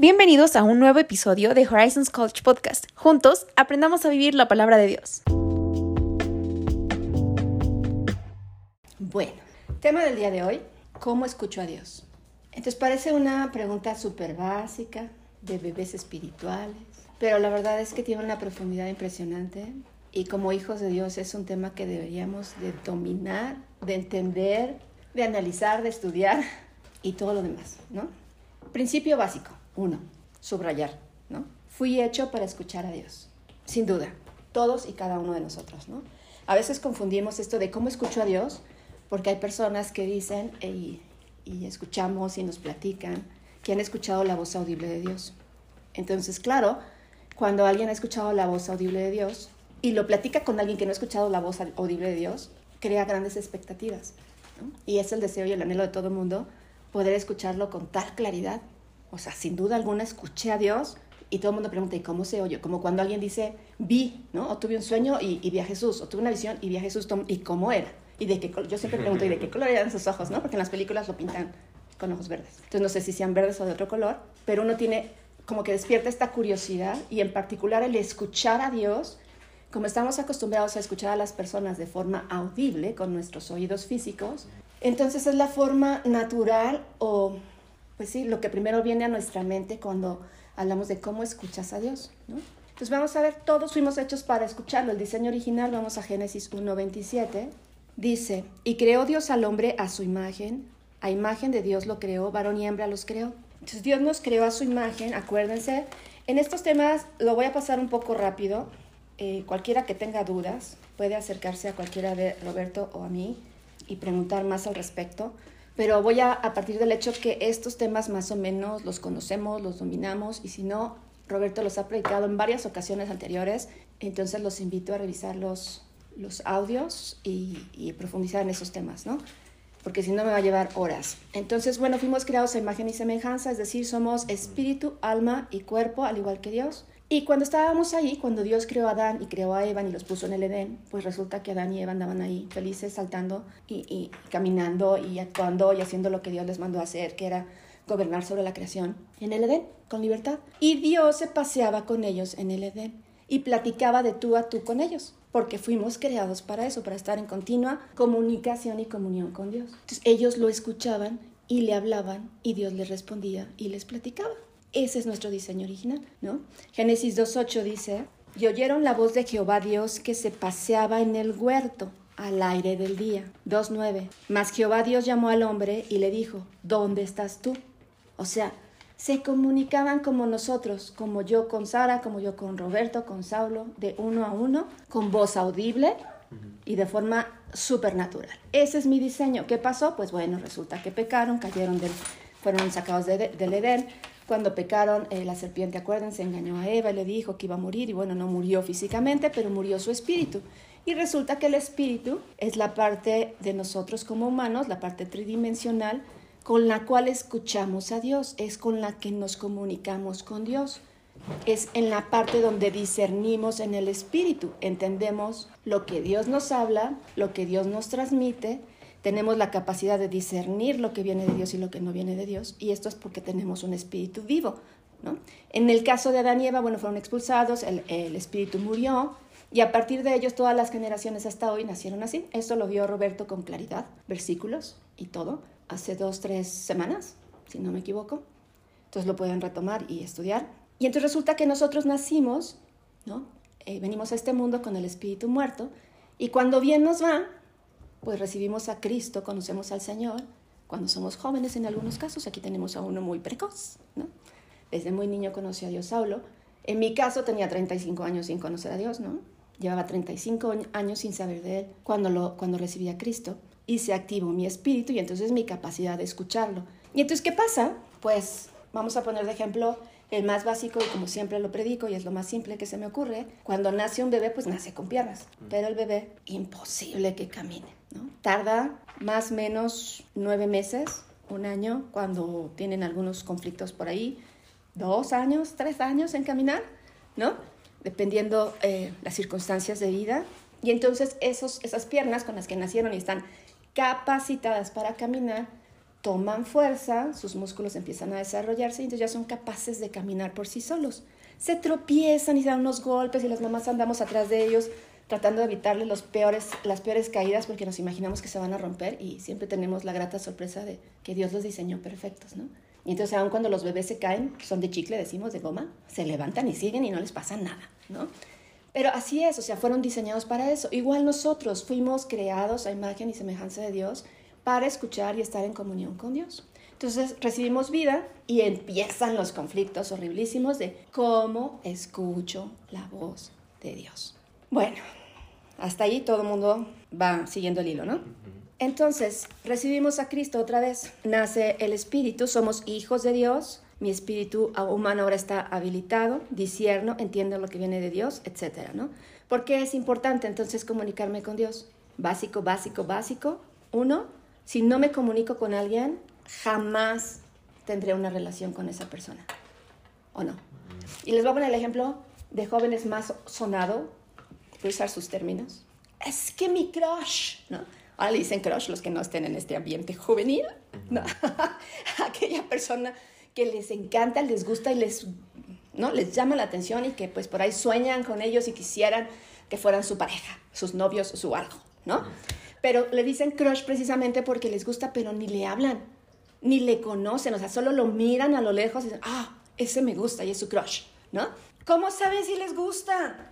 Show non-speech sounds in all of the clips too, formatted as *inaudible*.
Bienvenidos a un nuevo episodio de Horizons College Podcast. Juntos aprendamos a vivir la palabra de Dios. Bueno, tema del día de hoy, ¿cómo escucho a Dios? Entonces parece una pregunta súper básica de bebés espirituales, pero la verdad es que tiene una profundidad impresionante y como hijos de Dios es un tema que deberíamos de dominar, de entender, de analizar, de estudiar y todo lo demás, ¿no? Principio básico, uno, subrayar, ¿no? Fui hecho para escuchar a Dios, sin duda, todos y cada uno de nosotros, ¿no? A veces confundimos esto de cómo escucho a Dios, porque hay personas que dicen y, escuchamos y nos platican que han escuchado la voz audible de Dios. Entonces, claro, cuando alguien ha escuchado la voz audible de Dios y lo platica con alguien que no ha escuchado la voz audible de Dios, crea grandes expectativas. Y es el deseo y el anhelo de todo el mundo poder escucharlo con tal claridad. O sea, sin duda alguna escuché a Dios y todo el mundo pregunta, ¿y cómo se oye? Como cuando alguien dice, vi, ¿no? O tuve un sueño y, y vi a Jesús, o tuve una visión y vi a Jesús, ¿y cómo era? Y de qué yo siempre pregunto, ¿y de qué color eran sus ojos, no? Porque en las películas lo pintan con ojos verdes. Entonces no sé si sean verdes o de otro color, pero uno tiene como que despierta esta curiosidad y en particular el escuchar a Dios, como estamos acostumbrados a escuchar a las personas de forma audible con nuestros oídos físicos, entonces es la forma natural o, pues sí, lo que primero viene a nuestra mente cuando hablamos de cómo escuchas a Dios, ¿no? Entonces vamos a ver, todos fuimos hechos para escucharlo. El diseño original, vamos a Génesis 1.27, dice, y creó Dios al hombre a su imagen, a imagen de Dios lo creó, varón y hembra los creó. Entonces Dios nos creó a su imagen, acuérdense. En estos temas lo voy a pasar un poco rápido. Eh, cualquiera que tenga dudas puede acercarse a cualquiera de Roberto o a mí y preguntar más al respecto. Pero voy a, a partir del hecho que estos temas más o menos los conocemos, los dominamos y si no, Roberto los ha predicado en varias ocasiones anteriores. Entonces los invito a revisar los, los audios y, y profundizar en esos temas, ¿no? porque si no me va a llevar horas. Entonces, bueno, fuimos creados a imagen y semejanza, es decir, somos espíritu, alma y cuerpo, al igual que Dios. Y cuando estábamos ahí, cuando Dios creó a Adán y creó a Eva y los puso en el Edén, pues resulta que Adán y Eva andaban ahí felices, saltando y, caminando y actuando y haciendo lo que Dios les mandó hacer, que era gobernar sobre la creación en el Edén, con libertad. Y Dios se paseaba con ellos en el Edén y platicaba de tú a tú con ellos porque fuimos creados para eso, para estar en continua comunicación y comunión con Dios. Entonces ellos lo escuchaban y le hablaban y Dios les respondía y les platicaba. Ese es nuestro diseño original, ¿no? Génesis 2.8 dice, y oyeron la voz de Jehová Dios que se paseaba en el huerto al aire del día. 2.9, mas Jehová Dios llamó al hombre y le dijo, ¿dónde estás tú? O sea, se comunicaban como nosotros, como yo con Sara, como yo con Roberto, con Saulo, de uno a uno, con voz audible y de forma supernatural. Ese es mi diseño. ¿Qué pasó? Pues bueno, resulta que pecaron, cayeron del, fueron sacados de, del Edén. Cuando pecaron, eh, la serpiente, acuérdense, engañó a Eva y le dijo que iba a morir y bueno, no murió físicamente, pero murió su espíritu. Y resulta que el espíritu es la parte de nosotros como humanos, la parte tridimensional, con la cual escuchamos a Dios, es con la que nos comunicamos con Dios. Es en la parte donde discernimos en el Espíritu, entendemos lo que Dios nos habla, lo que Dios nos transmite, tenemos la capacidad de discernir lo que viene de Dios y lo que no viene de Dios, y esto es porque tenemos un Espíritu vivo. ¿no? En el caso de Adán y Eva, bueno, fueron expulsados, el, Espíritu murió, y a partir de ellos todas las generaciones hasta hoy nacieron así. Esto lo vio Roberto con claridad, versículos y todo hace dos, tres semanas, si no me equivoco. Entonces lo pueden retomar y estudiar. Y entonces resulta que nosotros nacimos, ¿no? Eh, venimos a este mundo con el espíritu muerto y cuando bien nos va, pues recibimos a Cristo, conocemos al Señor. Cuando somos jóvenes, en algunos casos, aquí tenemos a uno muy precoz, ¿no? Desde muy niño conocí a Dios Saulo. En mi caso tenía 35 años sin conocer a Dios, ¿no? Llevaba 35 años sin saber de Él cuando, lo, cuando recibí a Cristo y se activó mi espíritu y entonces mi capacidad de escucharlo. Y entonces, ¿qué pasa? Pues vamos a poner de ejemplo el más básico y como siempre lo predico y es lo más simple que se me ocurre. Cuando nace un bebé, pues nace con piernas, pero el bebé imposible que camine, ¿no? Tarda más o menos nueve meses, un año, cuando tienen algunos conflictos por ahí, dos años, tres años en caminar, ¿no? Dependiendo eh, las circunstancias de vida. Y entonces esos, esas piernas con las que nacieron y están capacitadas para caminar, toman fuerza, sus músculos empiezan a desarrollarse y entonces ya son capaces de caminar por sí solos. Se tropiezan y se dan unos golpes y las mamás andamos atrás de ellos tratando de evitarles los peores, las peores caídas porque nos imaginamos que se van a romper y siempre tenemos la grata sorpresa de que Dios los diseñó perfectos, ¿no? Y entonces aun cuando los bebés se caen, son de chicle, decimos, de goma, se levantan y siguen y no les pasa nada, ¿no? Pero así es, o sea, fueron diseñados para eso. Igual nosotros fuimos creados a imagen y semejanza de Dios para escuchar y estar en comunión con Dios. Entonces recibimos vida y empiezan los conflictos horriblísimos de cómo escucho la voz de Dios. Bueno, hasta ahí todo el mundo va siguiendo el hilo, ¿no? Entonces, recibimos a Cristo otra vez, nace el Espíritu, somos hijos de Dios, mi espíritu humano ahora está habilitado, disierno, entiendo lo que viene de Dios, etcétera, ¿no? ¿Por qué es importante entonces comunicarme con Dios? Básico, básico, básico. Uno, si no me comunico con alguien, jamás tendré una relación con esa persona. ¿O no? Y les voy a poner el ejemplo de jóvenes más sonado, voy a usar sus términos. Es que mi crush, ¿no? Ahora le dicen crush los que no estén en este ambiente juvenil, ¿no? *laughs* Aquella persona que les encanta, les gusta y les, ¿no? les llama la atención y que pues por ahí sueñan con ellos y quisieran que fueran su pareja, sus novios, su algo, ¿no? Pero le dicen crush precisamente porque les gusta, pero ni le hablan, ni le conocen, o sea, solo lo miran a lo lejos y dicen, ah, ese me gusta y es su crush, ¿no? ¿Cómo saben si les gusta?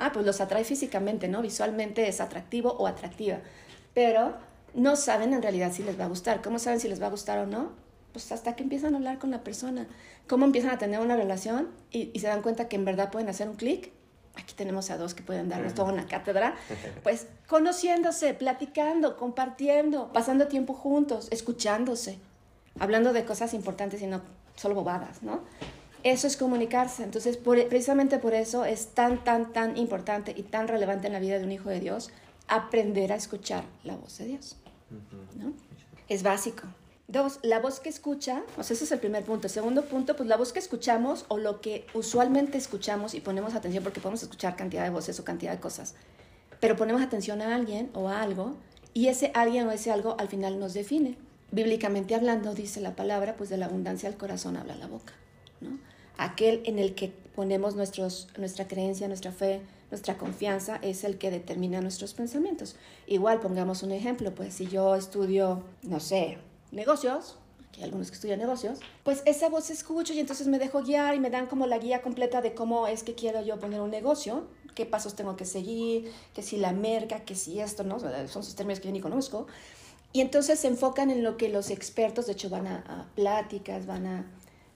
Ah, pues los atrae físicamente, ¿no? Visualmente es atractivo o atractiva, pero no saben en realidad si les va a gustar. ¿Cómo saben si les va a gustar o no? Pues hasta que empiezan a hablar con la persona. ¿Cómo empiezan a tener una relación y, y se dan cuenta que en verdad pueden hacer un clic? Aquí tenemos a dos que pueden darnos toda una cátedra. *laughs* Pues conociéndose, platicando, compartiendo, pasando tiempo juntos, escuchándose, hablando de cosas importantes y no solo bobadas, ¿no? Eso es comunicarse. Entonces, precisamente por eso es tan, tan, tan importante y tan relevante en la vida de un hijo de Dios aprender a escuchar la voz de Dios. ¿no? Es básico. Dos, la voz que escucha, sea, ese es el primer punto. El segundo punto, pues la voz que escuchamos o lo que usualmente escuchamos y ponemos atención porque podemos escuchar cantidad de voces o cantidad de cosas, pero ponemos atención a alguien o a algo y ese alguien o ese algo al final nos define. Bíblicamente hablando, dice la palabra, pues de la abundancia del corazón habla la boca. ¿no? Aquel en el que ponemos nuestra creencia, nuestra fe, nuestra confianza es el que determina nuestros pensamientos. Igual, pongamos un ejemplo, pues si yo estudio, no sé, negocios, aquí hay algunos que estudian negocios, pues esa voz escucho y entonces me dejo guiar y me dan como la guía completa de cómo es que quiero yo poner un negocio, qué pasos tengo que seguir, que si la merca, que si esto, ¿no? Son sus términos que yo ni conozco. Y entonces se enfocan en lo que los expertos, de hecho, van a, a pláticas, van a,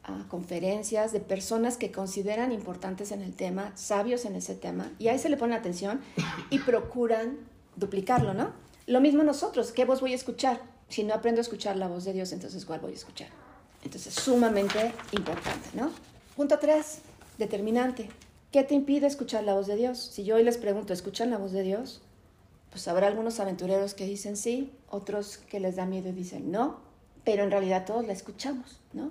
a, conferencias de personas que consideran importantes en el tema, sabios en ese tema, y ahí se le pone atención y procuran duplicarlo, ¿no? Lo mismo nosotros, ¿qué voz voy a escuchar? Si no aprendo a escuchar la voz de Dios, entonces ¿cuál voy a escuchar? Entonces, sumamente importante, ¿no? Punto 3, determinante. ¿Qué te impide escuchar la voz de Dios? Si yo hoy les pregunto, ¿escuchan la voz de Dios? Pues habrá algunos aventureros que dicen sí, otros que les da miedo y dicen no, pero en realidad todos la escuchamos, ¿no?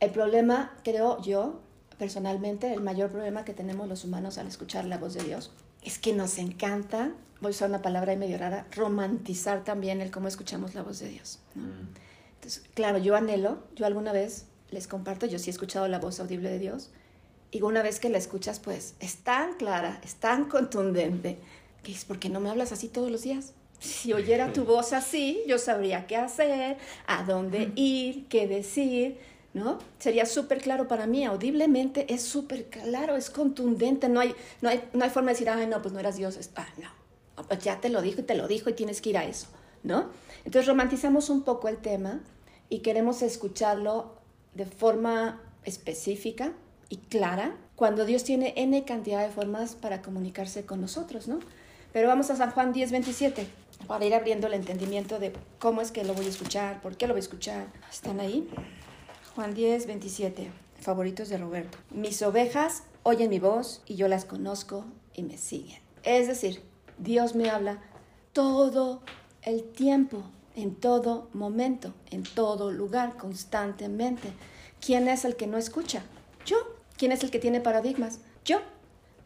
El problema, creo yo, personalmente, el mayor problema que tenemos los humanos al escuchar la voz de Dios es que nos encanta, voy a usar una palabra ahí medio rara, romantizar también el cómo escuchamos la voz de Dios. ¿no? Mm. Entonces, claro, yo anhelo, yo alguna vez les comparto, yo sí he escuchado la voz audible de Dios, y una vez que la escuchas, pues es tan clara, es tan contundente, que es porque no me hablas así todos los días. Si oyera tu *laughs* voz así, yo sabría qué hacer, a dónde ir, qué decir, ¿no? Sería súper claro para mí, audiblemente es súper claro, es contundente, no hay, no, hay, no hay forma de decir, ay, no, pues no eras Dios, ah, no, pues ya te lo dijo y te lo dijo y tienes que ir a eso, ¿no? Entonces romantizamos un poco el tema y queremos escucharlo de forma específica y clara, cuando Dios tiene N cantidad de formas para comunicarse con nosotros, ¿no? Pero vamos a San Juan 10, 27, para ir abriendo el entendimiento de cómo es que lo voy a escuchar, por qué lo voy a escuchar. ¿Están ahí? Juan 10, 27. Favoritos de Roberto. Mis ovejas oyen mi voz y yo las conozco y me siguen. Es decir, Dios me habla todo el tiempo, en todo momento, en todo lugar, constantemente. ¿Quién es el que no escucha? Yo. ¿Quién es el que tiene paradigmas? Yo.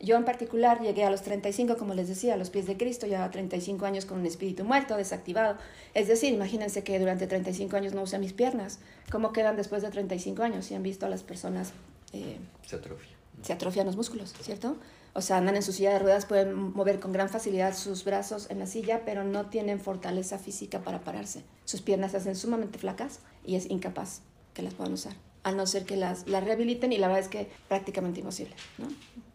Yo en particular llegué a los 35, como les decía, a los pies de Cristo, ya 35 años con un espíritu muerto, desactivado. Es decir, imagínense que durante 35 años no usé mis piernas. ¿Cómo quedan después de 35 años? Si han visto a las personas... Eh, se atrofian. Se atrofian los músculos, ¿cierto? O sea, andan en su silla de ruedas, pueden mover con gran facilidad sus brazos en la silla, pero no tienen fortaleza física para pararse. Sus piernas se hacen sumamente flacas y es incapaz que las puedan usar, a no ser que las, las rehabiliten y la verdad es que prácticamente imposible, ¿no?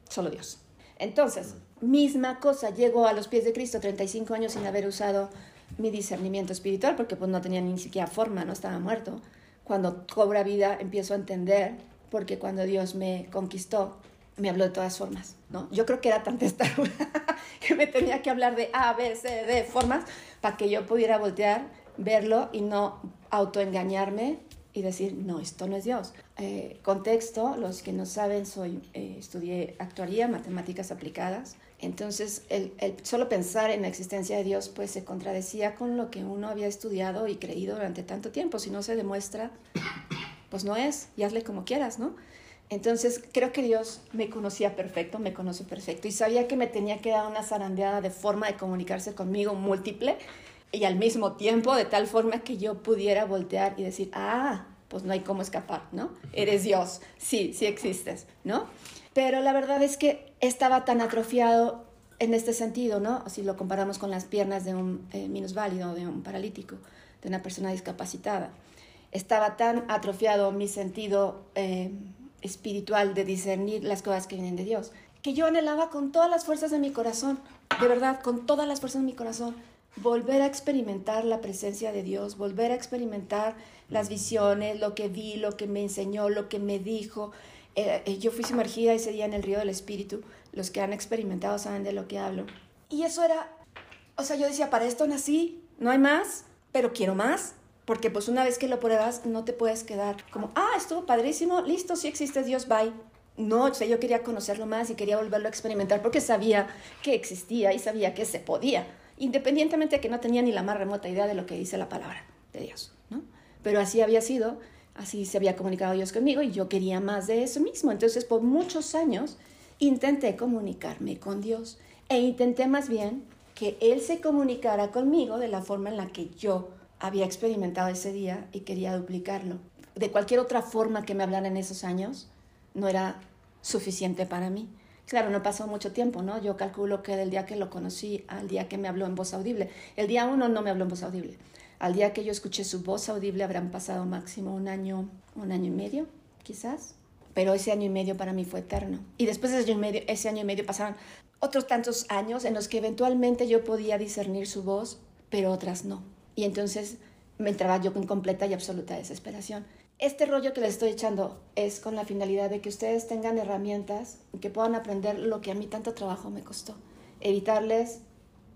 Solo Dios. Entonces, misma cosa, llego a los pies de Cristo 35 años sin haber usado mi discernimiento espiritual porque pues no tenía ni siquiera forma, no estaba muerto. Cuando cobra vida empiezo a entender porque cuando Dios me conquistó me habló de todas formas, ¿no? Yo creo que era tan testaruda *laughs* que me tenía que hablar de A, B, C, D formas para que yo pudiera voltear, verlo y no autoengañarme y decir, no, esto no es Dios. Eh, contexto, los que no saben, soy, eh, estudié actuaría, matemáticas aplicadas, entonces el, el, solo pensar en la existencia de Dios pues se contradecía con lo que uno había estudiado y creído durante tanto tiempo. Si no se demuestra, pues no es, y hazle como quieras, ¿no? Entonces creo que Dios me conocía perfecto, me conoce perfecto y sabía que me tenía que dar una zarandeada de forma de comunicarse conmigo múltiple y al mismo tiempo de tal forma que yo pudiera voltear y decir, ah, pues no hay cómo escapar, ¿no? Eres Dios, sí, sí existes, ¿no? Pero la verdad es que estaba tan atrofiado en este sentido, ¿no? Si lo comparamos con las piernas de un eh, minusválido, de un paralítico, de una persona discapacitada. Estaba tan atrofiado mi sentido eh, espiritual de discernir las cosas que vienen de Dios, que yo anhelaba con todas las fuerzas de mi corazón, de verdad, con todas las fuerzas de mi corazón, volver a experimentar la presencia de Dios, volver a experimentar las visiones, lo que vi, lo que me enseñó, lo que me dijo. Eh, eh, yo fui sumergida ese día en el río del Espíritu. Los que han experimentado saben de lo que hablo. Y eso era, o sea, yo decía, para esto nací, no hay más, pero quiero más. Porque pues una vez que lo pruebas, no te puedes quedar como, ah, estuvo padrísimo, listo, sí existe Dios, bye. No, o sea, yo quería conocerlo más y quería volverlo a experimentar porque sabía que existía y sabía que se podía independientemente de que no tenía ni la más remota idea de lo que dice la palabra de Dios, ¿no? Pero así había sido, así se había comunicado Dios conmigo y yo quería más de eso mismo. Entonces, por muchos años intenté comunicarme con Dios e intenté más bien que Él se comunicara conmigo de la forma en la que yo había experimentado ese día y quería duplicarlo. De cualquier otra forma que me hablara en esos años, no era suficiente para mí. Claro, no pasó mucho tiempo, ¿no? Yo calculo que del día que lo conocí al día que me habló en voz audible. El día uno no me habló en voz audible. Al día que yo escuché su voz audible habrán pasado máximo un año, un año y medio, quizás. Pero ese año y medio para mí fue eterno. Y después de ese año y medio, ese año y medio pasaron otros tantos años en los que eventualmente yo podía discernir su voz, pero otras no. Y entonces me entraba yo con completa y absoluta desesperación. Este rollo que les estoy echando es con la finalidad de que ustedes tengan herramientas que puedan aprender lo que a mí tanto trabajo me costó. Evitarles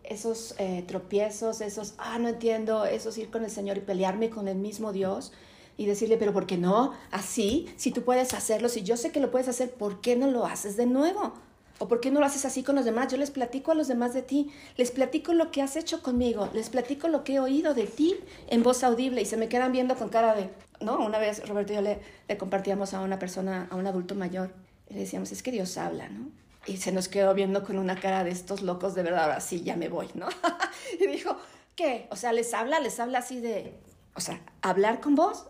esos eh, tropiezos, esos, ah, no entiendo, esos ir con el Señor y pelearme con el mismo Dios y decirle, pero ¿por qué no? Así, si tú puedes hacerlo, si yo sé que lo puedes hacer, ¿por qué no lo haces de nuevo? ¿O por qué no lo haces así con los demás? Yo les platico a los demás de ti, les platico lo que has hecho conmigo, les platico lo que he oído de ti en voz audible y se me quedan viendo con cara de, ¿no? Una vez Roberto y yo le, le compartíamos a una persona, a un adulto mayor, y le decíamos, es que Dios habla, ¿no? Y se nos quedó viendo con una cara de estos locos de verdad, ahora sí, ya me voy, ¿no? *laughs* y dijo, ¿qué? O sea, les habla, les habla así de, o sea, hablar con vos.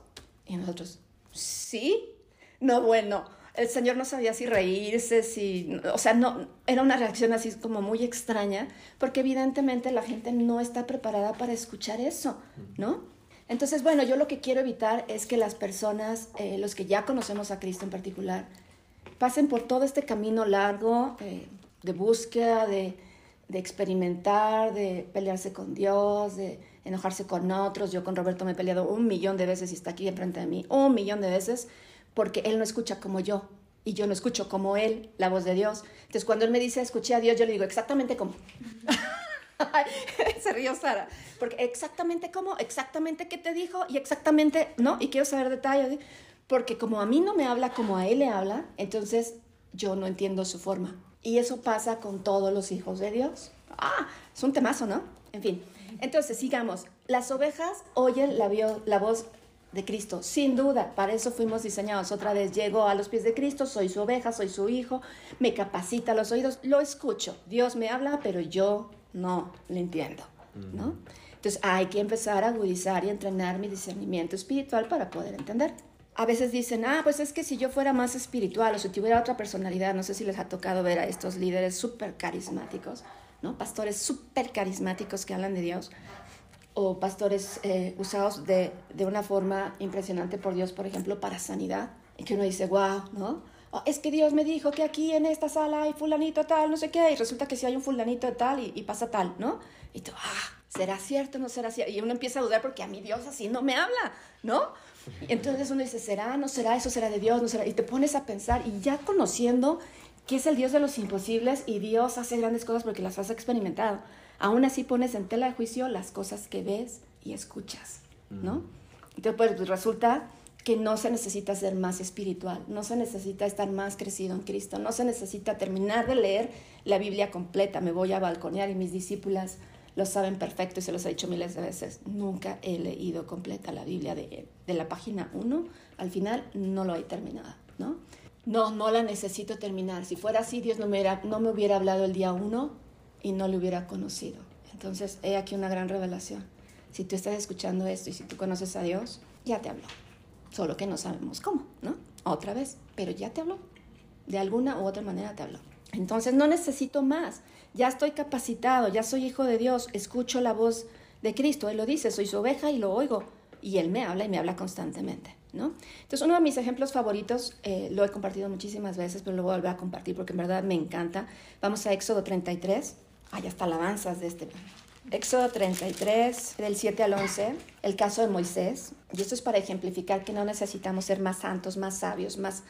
Y nosotros, sí, no, bueno el señor no sabía si reírse, si, o sea, no, era una reacción así como muy extraña, porque evidentemente la gente no está preparada para escuchar eso, ¿no? Entonces, bueno, yo lo que quiero evitar es que las personas, eh, los que ya conocemos a Cristo en particular, pasen por todo este camino largo eh, de búsqueda, de, de experimentar, de pelearse con Dios, de enojarse con otros. Yo con Roberto me he peleado un millón de veces y está aquí enfrente de mí, un millón de veces porque Él no escucha como yo y yo no escucho como Él la voz de Dios. Entonces cuando Él me dice escuché a Dios, yo le digo exactamente como. *laughs* *laughs* Se rió Sara, porque exactamente cómo, exactamente qué te dijo y exactamente, ¿no? Y quiero saber detalles, porque como a mí no me habla como a Él le habla, entonces yo no entiendo su forma. Y eso pasa con todos los hijos de Dios. Ah, es un temazo, ¿no? En fin, entonces sigamos. Las ovejas oyen la, la voz de Cristo, sin duda, para eso fuimos diseñados. Otra vez llego a los pies de Cristo, soy su oveja, soy su hijo, me capacita los oídos, lo escucho. Dios me habla, pero yo no le entiendo, ¿no? Entonces hay que empezar a agudizar y entrenar mi discernimiento espiritual para poder entender. A veces dicen, ah, pues es que si yo fuera más espiritual o si tuviera otra personalidad, no sé si les ha tocado ver a estos líderes súper carismáticos, ¿no? Pastores súper carismáticos que hablan de Dios o pastores eh, usados de, de, una forma impresionante por Dios, por ejemplo, para sanidad, y que uno dice, wow, ¿no? Oh, es que Dios me dijo que aquí en esta sala hay fulanito tal, no sé qué, y resulta que si hay un fulanito tal y, y pasa tal, ¿no? Y tú, ah, ¿será cierto no será cierto? Y uno empieza a dudar porque a mi Dios así no me habla, ¿no? Y entonces uno dice, ¿será, no será, eso será de Dios, no será? Y te pones a pensar y ya conociendo que es el Dios de los imposibles y Dios hace grandes cosas porque las has experimentado aún así pones en tela de juicio las cosas que ves y escuchas, ¿no? Entonces, pues resulta que no se necesita ser más espiritual, no se necesita estar más crecido en Cristo, no se necesita terminar de leer la Biblia completa, me voy a balconear y mis discípulas lo saben perfecto y se los he dicho miles de veces, nunca he leído completa la Biblia de, de la página 1 al final, no lo he terminado, ¿no? No, no la necesito terminar. Si fuera así, Dios no me, hubiera, no me hubiera hablado el día 1 y no le hubiera conocido. Entonces, he aquí una gran revelación. Si tú estás escuchando esto y si tú conoces a Dios, ya te habló. Solo que no sabemos cómo, ¿no? Otra vez, pero ya te habló. De alguna u otra manera te habló. Entonces, no necesito más. Ya estoy capacitado, ya soy hijo de Dios, escucho la voz de Cristo. Él lo dice, soy su oveja y lo oigo. Y Él me habla y me habla constantemente. ¿no? Entonces, uno de mis ejemplos favoritos, eh, lo he compartido muchísimas veces, pero lo voy a volver a compartir porque en verdad me encanta. Vamos a Éxodo 33. Hay hasta alabanzas de este. Éxodo 33, del 7 al 11, el caso de Moisés. Y esto es para ejemplificar que no necesitamos ser más santos, más sabios, más,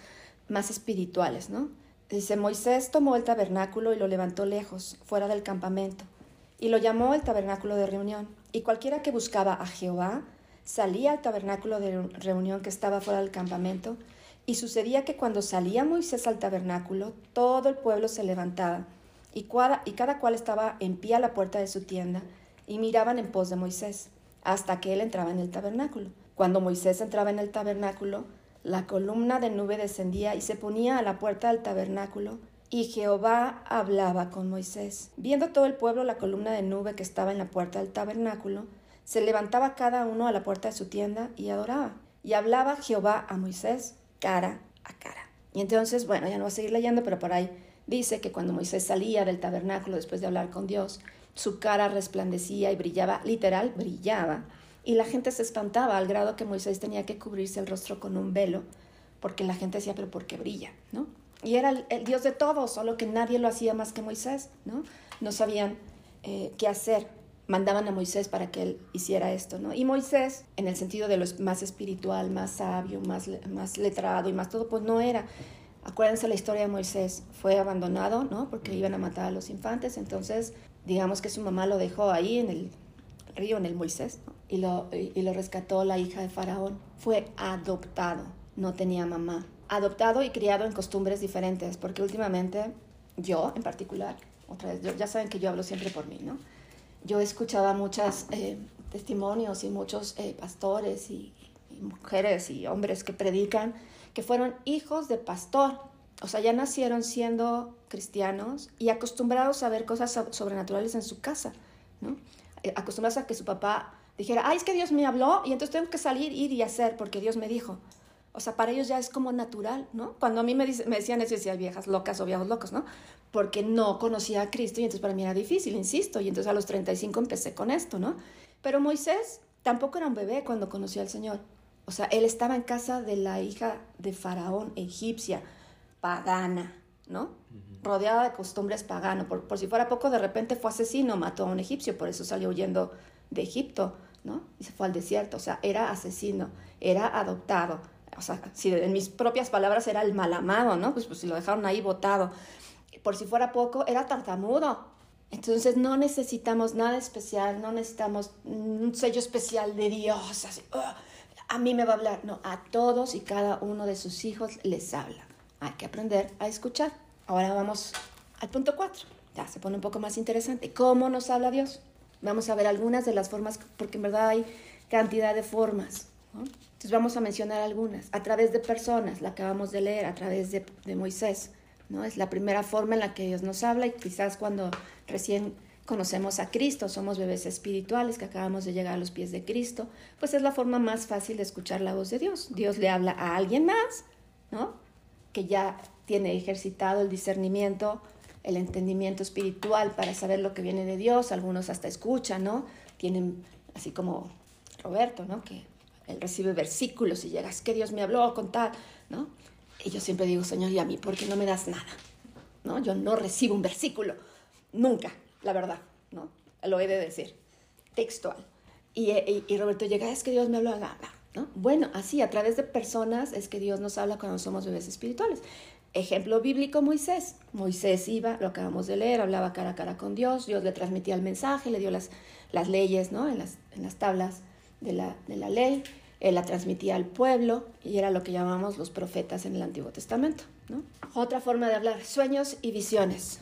más espirituales, ¿no? Dice, Moisés tomó el tabernáculo y lo levantó lejos, fuera del campamento, y lo llamó el tabernáculo de reunión. Y cualquiera que buscaba a Jehová salía al tabernáculo de reunión que estaba fuera del campamento, y sucedía que cuando salía Moisés al tabernáculo, todo el pueblo se levantaba y cada, cual estaba en pie a la puerta de su tienda, y miraban en pos de Moisés, hasta que él entraba en el tabernáculo. Cuando Moisés entraba en el tabernáculo, la columna de nube descendía y se ponía a la puerta del tabernáculo, y Jehová hablaba con Moisés. Viendo todo el pueblo la columna de nube que estaba en la puerta del tabernáculo, se levantaba cada uno a la puerta de su tienda y adoraba. Y hablaba Jehová a Moisés cara a cara. Y entonces, bueno, ya no voy a seguir leyendo, pero por ahí Dice que cuando Moisés salía del tabernáculo después de hablar con Dios, su cara resplandecía y brillaba, literal, brillaba. Y la gente se espantaba al grado que Moisés tenía que cubrirse el rostro con un velo, porque la gente decía, pero ¿por qué brilla? ¿no? Y era el, Dios de todos, solo que nadie lo hacía más que Moisés, ¿no? No sabían eh, qué hacer. Mandaban a Moisés para que él hiciera esto, ¿no? Y Moisés, en el sentido de lo más espiritual, más sabio, más, más letrado y más todo, pues no era. Acuérdense la historia de Moisés, fue abandonado, ¿no? Porque iban a matar a los infantes, entonces digamos que su mamá lo dejó ahí en el río, en el Moisés, y, lo, y, lo rescató la hija de Faraón. Fue adoptado, no tenía mamá. Adoptado y criado en costumbres diferentes, porque últimamente yo en particular, otra vez, ya saben que yo hablo siempre por mí, ¿no? Yo escuchaba muchos eh, testimonios y muchos eh, pastores y, y mujeres y hombres que predican que fueron hijos de pastor, o sea, ya nacieron siendo cristianos y acostumbrados a ver cosas sobrenaturales en su casa, ¿no? Eh, acostumbrados a que su papá dijera, ay, es que Dios me habló y entonces tengo que salir, ir y hacer porque Dios me dijo. O sea, para ellos ya es como natural, ¿no? Cuando a mí me, me decían eso, decía viejas locas o viejos locos, ¿no? Porque no conocía a Cristo y entonces para mí era difícil, insisto, y entonces a los 35 empecé con esto, ¿no? Pero Moisés tampoco era un bebé cuando conoció al Señor. O sea, él estaba en casa de la hija de Faraón, egipcia, pagana, ¿no? Rodeada de costumbres paganas. Por, si fuera poco, de repente fue asesino, mató a un egipcio, por eso salió huyendo de Egipto, ¿no? Y se fue al desierto. O sea, era asesino, era adoptado. O sea, si en mis propias palabras era el malamado, ¿no? Pues, pues si lo dejaron ahí botado. Por si fuera poco, era tartamudo. Entonces no necesitamos nada especial, no necesitamos un sello especial de Dios, así, a mí me va a hablar. No, a todos y cada uno de sus hijos les habla. Hay que aprender a escuchar. Ahora vamos al punto 4. Ya se pone un poco más interesante. ¿Cómo nos habla Dios? Vamos a ver algunas de las formas, porque en verdad hay cantidad de formas, Entonces vamos a mencionar algunas. A través de personas, la acabamos de leer, a través de, de Moisés. ¿no? Es la primera forma en la que Dios nos habla y quizás cuando recién conocemos a Cristo, somos bebés espirituales que acabamos de llegar a los pies de Cristo, pues es la forma más fácil de escuchar la voz de Dios. Dios le habla a alguien más, ¿no? Que ya tiene ejercitado el discernimiento, el entendimiento espiritual para saber lo que viene de Dios. Algunos hasta escuchan, ¿no? Tienen, así como Roberto, ¿no? Que él recibe versículos y llegas, que Dios me habló con tal, ¿no? Y yo siempre digo, Señor, ¿y a mí por qué no me das nada? ¿No? Yo no recibo un versículo, nunca la verdad, ¿no? Lo he de decir, textual. Y, y, Roberto llega, es que Dios me habla, nada, ¿no? Bueno, así, a través de personas es que Dios nos habla cuando somos bebés espirituales. Ejemplo bíblico, Moisés. Moisés iba, lo acabamos de leer, hablaba cara a cara con Dios, Dios le transmitía el mensaje, le dio las, las leyes, ¿no? En las, en las tablas de la, de la ley, él la transmitía al pueblo y era lo que llamamos los profetas en el Antiguo Testamento, ¿no? Otra forma de hablar, sueños y visiones.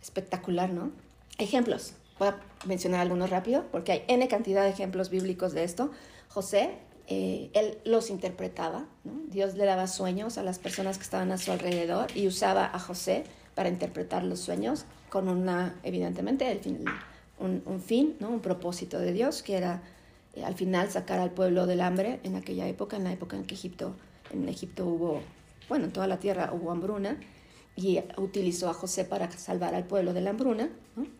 Espectacular, ¿no? Ejemplos. Voy a mencionar algunos rápido porque hay N cantidad de ejemplos bíblicos de esto. José, eh, él los interpretaba. Dios le daba sueños a las personas que estaban a su alrededor y usaba a José para interpretar los sueños con una, evidentemente, fin, un, fin, ¿no? un propósito de Dios, que era eh, al final sacar al pueblo del hambre en aquella época, en la época en que Egipto, en Egipto hubo, bueno, en toda la tierra hubo hambruna y utilizó a José para salvar al pueblo de la hambruna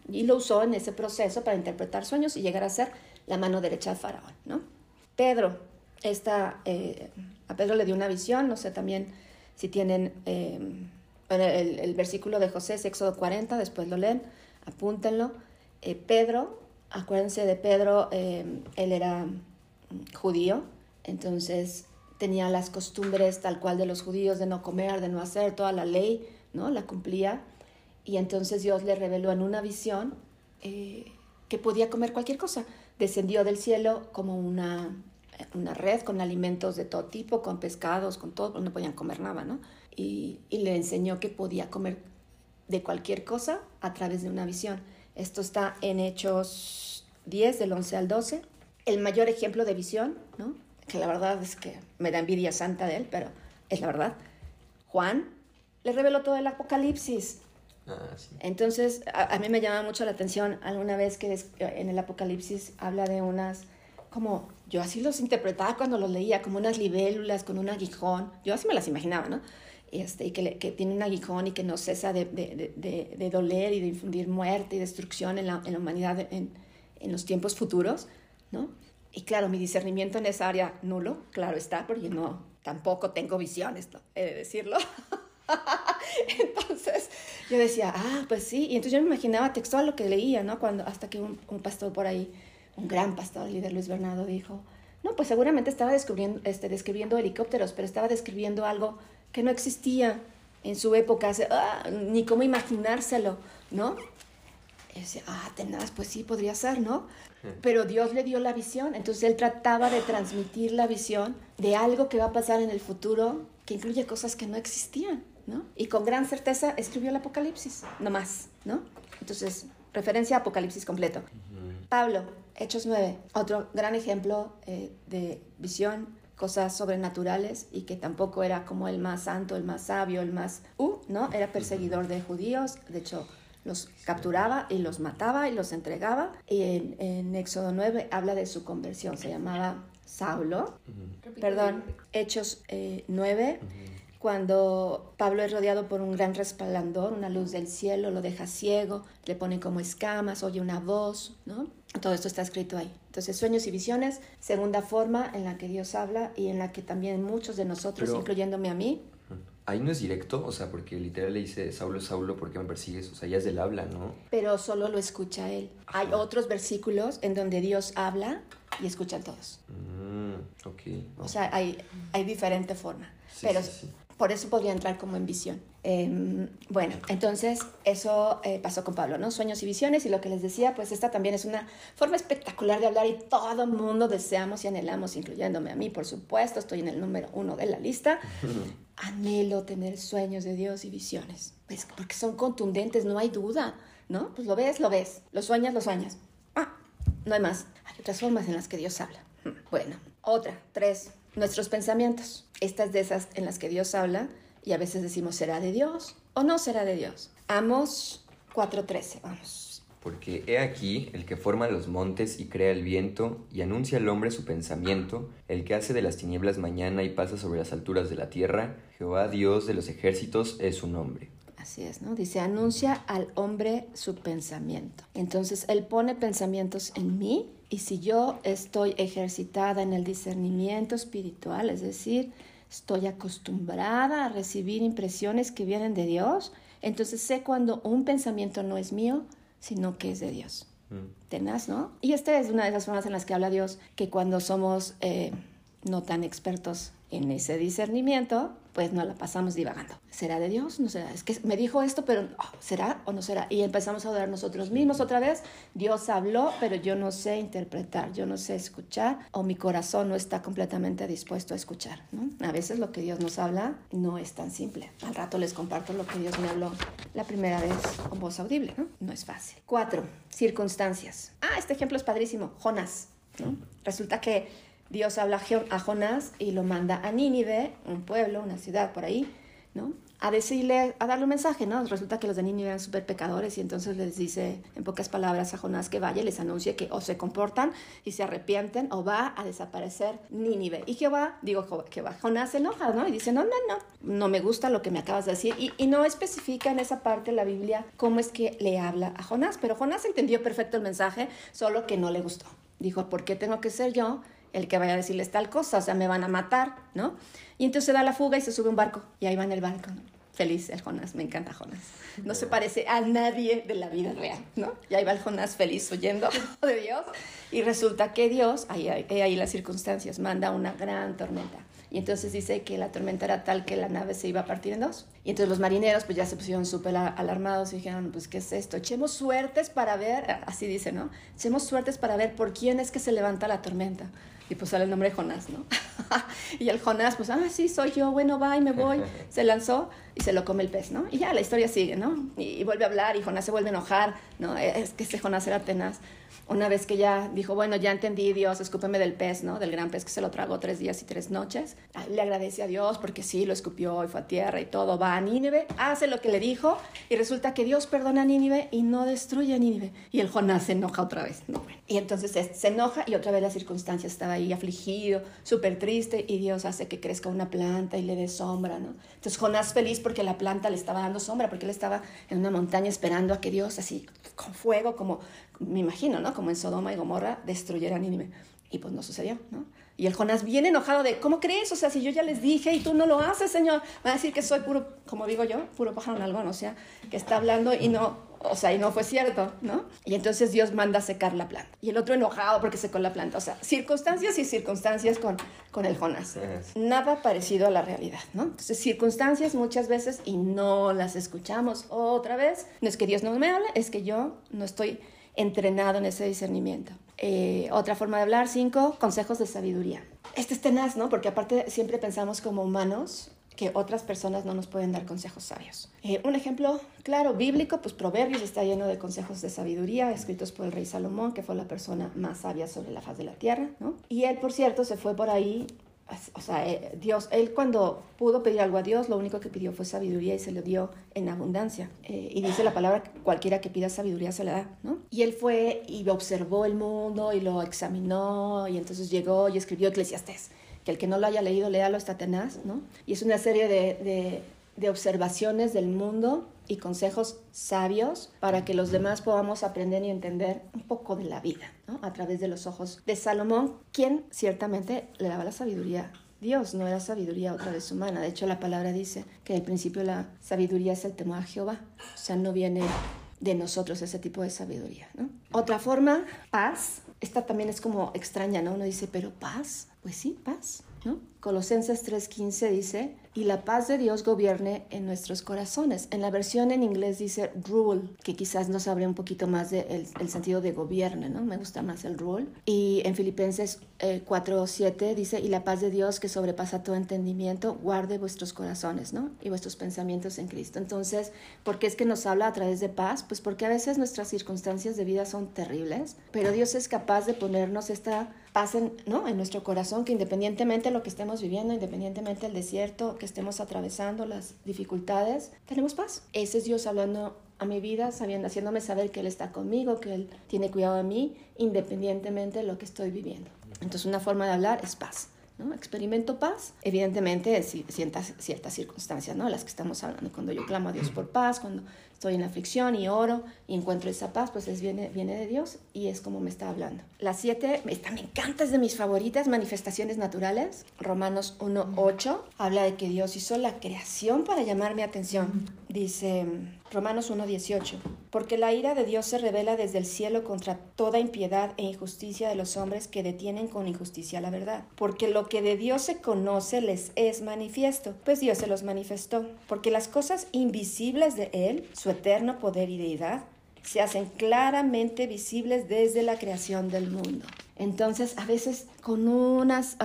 y lo usó en ese proceso para interpretar sueños y llegar a ser la mano derecha de Faraón. ¿no? Pedro, eh, a Pedro le dio una visión, no sé también si tienen eh, el, versículo de José, Éxodo 40, después lo leen, apúntenlo. Eh, Pedro, acuérdense de Pedro, él era judío, entonces tenía las costumbres tal cual de los judíos de no comer, de no hacer, toda la ley ¿no? La cumplía. Y entonces Dios le reveló en una visión eh, que podía comer cualquier cosa. Descendió del cielo como una, una red con alimentos de todo tipo, con pescados, con todo, no podían comer nada, ¿no? Y, y, le enseñó que podía comer de cualquier cosa a través de una visión. Esto está en Hechos 10, del 11 al 12. El mayor ejemplo de visión, ¿no? Que la verdad es que me da envidia santa de él, pero es la verdad. Juan, le reveló todo el Apocalipsis. Ah, Entonces, a, mí me llama mucho la atención alguna vez que en el Apocalipsis habla de unas, como yo así los interpretaba cuando los leía, como unas libélulas con un aguijón. Yo así me las imaginaba, ¿no? Este, y que, que tiene un aguijón y que no cesa de, de, de, doler y de infundir muerte y destrucción en la, en la humanidad en, en, los tiempos futuros, ¿no? Y claro, mi discernimiento en esa área nulo, claro está, porque no, tampoco tengo visiones, he de decirlo. *laughs* *laughs* entonces yo decía, ah, pues sí, y entonces yo me imaginaba textual lo que leía, ¿no? Cuando, hasta que un, pastor por ahí, un gran pastor, el líder Luis Bernardo, dijo, no, pues seguramente estaba descubriendo, este, describiendo helicópteros, pero estaba describiendo algo que no existía en su época, ah, ni cómo imaginárselo, ¿no? Y decía, ah, tenaz, pues sí, podría ser, ¿no? Pero Dios le dio la visión, entonces él trataba de transmitir la visión de algo que va a pasar en el futuro que incluye cosas que no existían. ¿No? Y con gran certeza escribió el Apocalipsis, no más, ¿no? Entonces, referencia a Apocalipsis completo. Pablo, Hechos 9, otro gran ejemplo eh, de visión, cosas sobrenaturales y que tampoco era como el más santo, el más sabio, el más, uh, ¿no? Era perseguidor de judíos, de hecho los capturaba y los mataba y los entregaba. Y en, Éxodo 9 habla de su conversión, se llamaba Saulo, perdón, Hechos 9 cuando Pablo es rodeado por un gran resplandor, una luz del cielo, lo deja ciego, le pone como escamas, oye una voz, ¿no? Todo esto está escrito ahí. Entonces, sueños y visiones, segunda forma en la que Dios habla y en la que también muchos de nosotros, incluyéndome a mí, Ahí no es directo, o sea, porque literal le dice, Saulo, Saulo, ¿por qué me persigues? O sea, ya es del habla, ¿no? Pero solo lo escucha él. Hay otros versículos en donde Dios habla y escuchan todos. Mm, ok. O sea, hay, hay diferente forma. pero por eso podría entrar como en visión. Em, bueno, entonces eso eh, pasó con Pablo, ¿no? Sueños y visiones y lo que les decía, pues esta también es una forma espectacular de hablar y todo mundo deseamos y anhelamos, incluyéndome a mí, por supuesto, estoy en el número uno de la lista. *laughs* Anhelo tener sueños de Dios y visiones, pues porque son contundentes, no hay duda, ¿no? Pues lo ves, lo ves, lo sueñas, lo sueñas. Ah, no hay más. Hay otras formas en las que Dios habla. Bueno, Otra, tres, nuestros pensamientos. Esta es de esas en las que Dios habla y a veces decimos, ¿será de Dios o no será de Dios? Amos 4.13, vamos. Porque he aquí el que forma los montes y crea el viento y anuncia al hombre su pensamiento, el que hace de las tinieblas mañana y pasa sobre las alturas de la tierra, Jehová Dios de los ejércitos es su nombre. Así es, ¿no? Dice, anuncia al hombre su pensamiento. Entonces, Él pone pensamientos en mí y si yo estoy ejercitada en el discernimiento espiritual, es decir, estoy acostumbrada a recibir impresiones que vienen de Dios, entonces sé cuando un pensamiento no es mío, sino que es de Dios. Mm. Tenaz, ¿no? Y esta es una de las formas en las que habla Dios, que cuando somos eh, no tan expertos en ese discernimiento, pues no la pasamos divagando. ¿Será de Dios? No será. Es que me dijo esto, pero oh, ¿será o no será? Y empezamos a dudar nosotros mismos otra vez. Dios habló, pero yo no sé interpretar, yo no sé escuchar, o mi corazón no está completamente dispuesto a escuchar. A veces lo que Dios nos habla no es tan simple. Al rato les comparto lo que Dios me habló la primera vez con voz audible. No, no es fácil. Cuatro, circunstancias. Ah, este ejemplo es padrísimo. Jonás. ¿no? Resulta que Dios habla a Jonás y lo manda a Nínive, un pueblo, una ciudad por ahí, ¿no? A decirle, a darle un mensaje, ¿no? Resulta que los de Nínive eran súper pecadores y entonces les dice en pocas palabras a Jonás que vaya y les anuncie que o se comportan y se arrepienten o va a desaparecer Nínive. Y Jehová, digo Jehová, Jonás se enoja, ¿no? Y dice, no, no, no, no me gusta lo que me acabas de decir. Y, y no especifica en esa parte la Biblia cómo es que le habla a Jonás, pero Jonás entendió perfecto el mensaje, solo que no le gustó. Dijo, ¿por qué tengo que ser yo el que vaya a decirles tal cosa, o sea, me van a matar, ¿no? Y entonces se da la fuga y se sube un barco, y ahí va en el barco, ¿no? Feliz el Jonás, me encanta Jonás. No se parece a nadie de la vida real, ¿no? Y ahí va el Jonás feliz huyendo *laughs* de Dios, y resulta que Dios, ahí, ahí, ahí las circunstancias, manda una gran tormenta. Y entonces dice que la tormenta era tal que la nave se iba a partir en dos. Y entonces los marineros pues ya se pusieron súper alarmados y dijeron, pues ¿qué es esto? Echemos suertes para ver, así dice, ¿no? Echemos suertes para ver por quién es que se levanta la tormenta. Y pues sale el nombre de Jonás, ¿no? *laughs* y el Jonás, pues, ah, sí, soy yo, bueno, va y me voy. *laughs* Se lanzó y se lo come el pez, ¿no? Y ya la historia sigue, ¿no? Y, y vuelve a hablar y Jonás se vuelve a enojar, ¿no? Es que ese Jonás era tenaz una vez que ya dijo, bueno, ya entendí, Dios, escúpeme del pez, ¿no? Del gran pez que se lo tragó tres días y tres noches. Le agradece a Dios porque sí, lo escupió y fue a tierra y todo. Va a Nínive, hace lo que le dijo y resulta que Dios perdona a Nínive y no destruye a Nínive. Y el Jonás se enoja otra vez. ¿no? Y entonces se enoja y otra vez las circunstancias estaba ahí afligido, súper triste y Dios hace que crezca una planta y le dé sombra, ¿no? Entonces Jonás feliz porque la planta le estaba dando sombra, porque él estaba en una montaña esperando a que Dios así con fuego, como me imagino, ¿no? Como en Sodoma y Gomorra, destruyera Nínive. Y pues no sucedió, ¿no? Y el Jonás viene enojado de, ¿cómo crees? O sea, si yo ya les dije y tú no lo haces, Señor, va a decir que soy puro, como digo yo, puro pájaro en algodón, o sea, que está hablando y no, o sea, y no fue cierto, ¿no? Y entonces Dios manda secar la planta. Y el otro enojado porque secó la planta. O sea, circunstancias y circunstancias con, con el Jonás. Nada parecido a la realidad, ¿no? Entonces, circunstancias muchas veces y no las escuchamos otra vez. No es que Dios no me hable, es que yo no estoy entrenado en ese discernimiento. Eh, otra forma de hablar, cinco, consejos de sabiduría. Este es tenaz, ¿no? Porque aparte siempre pensamos como humanos que otras personas no nos pueden dar consejos sabios. Eh, un ejemplo claro, bíblico, pues Proverbios está lleno de consejos de sabiduría escritos por el rey Salomón, que fue la persona más sabia sobre la faz de la tierra, ¿no? Y él, por cierto, se fue por ahí o sea, eh, Dios, él cuando pudo pedir algo a Dios, lo único que pidió fue sabiduría y se lo dio en abundancia. Eh, y dice la palabra, cualquiera que pida sabiduría se la da, ¿no? Y él fue y observó el mundo y lo examinó y entonces llegó y escribió Eclesiastés. Que el que no lo haya leído, léalo, está tenaz, ¿no? Y es una serie de, de, observaciones del mundo y consejos sabios para que los demás podamos aprender y entender un poco de la vida, ¿no? A través de los ojos de Salomón, quien ciertamente le daba la sabiduría. Dios no era sabiduría otra vez humana. De hecho, la palabra dice que al principio la sabiduría es el temor a Jehová. O sea, no viene de nosotros ese tipo de sabiduría, ¿no? Otra forma, paz. Esta también es como extraña, ¿no? Uno dice, pero paz. Pues sí, paz. ¿No? Colosenses 3:15 dice, y la paz de Dios gobierne en nuestros corazones. En la versión en inglés dice rule, que quizás nos abre un poquito más el sentido de gobierne, ¿no? Me gusta más el rule. Y en Filipenses eh, 4:7 dice, y la paz de Dios que sobrepasa todo entendimiento, guarde vuestros corazones, ¿no? Y vuestros pensamientos en Cristo. Entonces, ¿por qué es que nos habla a través de paz? Pues porque a veces nuestras circunstancias de vida son terribles, pero Dios es capaz de ponernos esta paz en, ¿no? en nuestro corazón, que independientemente de lo que estemos viviendo, independientemente del desierto que estemos atravesando, las dificultades, tenemos paz. Ese es Dios hablando a mi vida, sabiendo, haciéndome saber que Él está conmigo, que Él tiene cuidado de mí, independientemente de lo que estoy viviendo. Entonces una forma de hablar es paz. ¿no? Experimento paz, evidentemente ciertas, ciertas circunstancias, ¿no? Las que estamos hablando, cuando yo clamo a Dios por paz, cuando estoy en la aflicción y oro y encuentro esa paz, pues es, viene, viene de Dios y es como me está hablando. La siete, esta me encanta, es de mis favoritas, manifestaciones naturales. Romanos 1.8 habla de que Dios hizo la creación para llamar mi atención. Dice Romanos 1.18, porque la ira de Dios se revela desde el cielo contra toda impiedad e injusticia de los hombres que detienen con injusticia la verdad. Porque lo que de Dios se conoce les es manifiesto, pues Dios se los manifestó. Porque las cosas invisibles de Él, su eterno poder y deidad, se hacen claramente visibles desde la creación del mundo. Entonces, a veces con unas,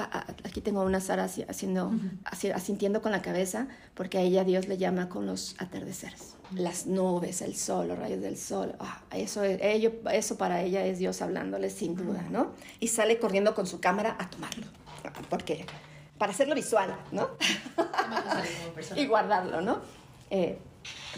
aquí tengo una Sara haciendo, asintiendo con la cabeza, porque a ella Dios le llama con los atardeceres, las nubes, el sol, los rayos del sol. Ah, eso, ello, eso para ella es Dios hablándole sin duda, ¿no? Y sale corriendo con su cámara a tomarlo, porque para hacerlo visual, ¿no? *laughs* y guardarlo, ¿no? Eh,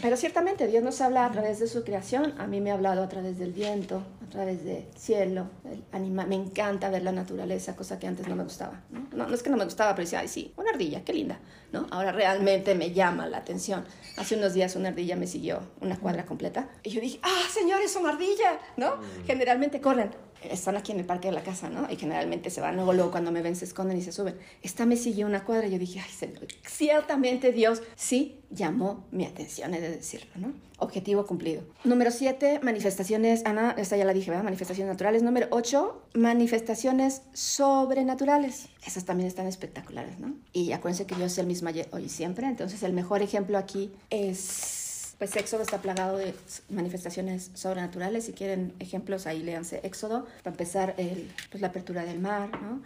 pero ciertamente Dios nos habla a través de su creación. A mí me ha hablado a través del viento, a través del cielo. El anima me encanta ver la naturaleza, cosa que antes no me gustaba. ¿no? No, es que no me gustaba, pero decía, ay, sí, una ardilla, qué linda. ¿no? Ahora realmente me llama la atención. Hace unos días una ardilla me siguió una cuadra completa y yo dije, ah, señores, son ardilla, ¿no? Mm. Generalmente corren están aquí en el parque de la casa, ¿no? Y generalmente se van, luego, cuando me ven se esconden y se suben. Esta me siguió una cuadra y yo dije, ay, Señor, ciertamente Dios sí llamó mi atención, he de decirlo, ¿no? Objetivo cumplido. Número siete, manifestaciones, Ana, esta ya la dije, ¿verdad? Manifestaciones naturales. Número ocho, manifestaciones sobrenaturales. Esas también están espectaculares, ¿no? Y acuérdense que Dios es el mismo hoy y siempre. Entonces el mejor ejemplo aquí es pues Éxodo está plagado de manifestaciones sobrenaturales. Si quieren ejemplos, ahí léanse Éxodo. Para empezar, el, pues la apertura del mar, ¿no?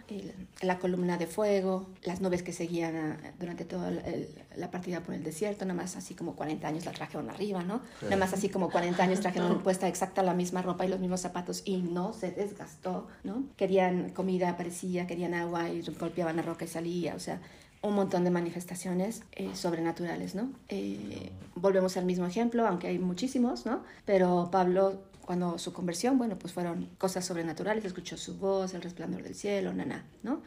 la columna de fuego, las nubes que seguían durante toda la partida por el desierto, nada más así como 40 años la trajeron arriba, ¿no? Nada más así como 40 años trajeron puesta exacta la misma ropa y los mismos zapatos y no se desgastó, ¿no? Querían comida, aparecía, querían agua y golpeaban la roca y salía, o sea, un montón de manifestaciones eh, sobrenaturales, ¿no? Eh, volvemos al mismo ejemplo, aunque hay muchísimos, ¿no? Pero Pablo, cuando su conversión, bueno, pues fueron cosas sobrenaturales, escuchó su voz, el resplandor del cielo, nana, ¿no?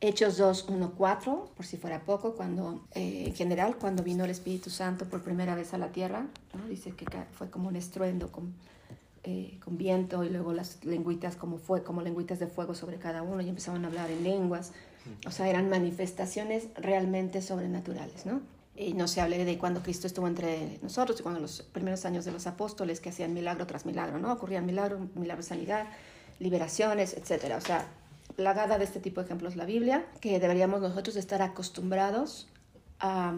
Hechos 2, 1, 4, por si fuera poco, cuando eh, en general, cuando vino el Espíritu Santo por primera vez a la tierra, ¿no? dice que fue como un estruendo con, con viento y luego las lengüitas como fue, como lengüitas de fuego sobre cada uno y empezaban a hablar en lenguas. O sea, eran manifestaciones realmente sobrenaturales, ¿no? Y no se hable de cuando Cristo estuvo entre nosotros cuando los primeros años de los apóstoles que hacían milagro tras milagro, ¿no? Ocurrían milagro, milagro de sanidad, liberaciones, etcétera. O sea, plagada de este tipo de ejemplos la Biblia, que deberíamos nosotros estar acostumbrados a,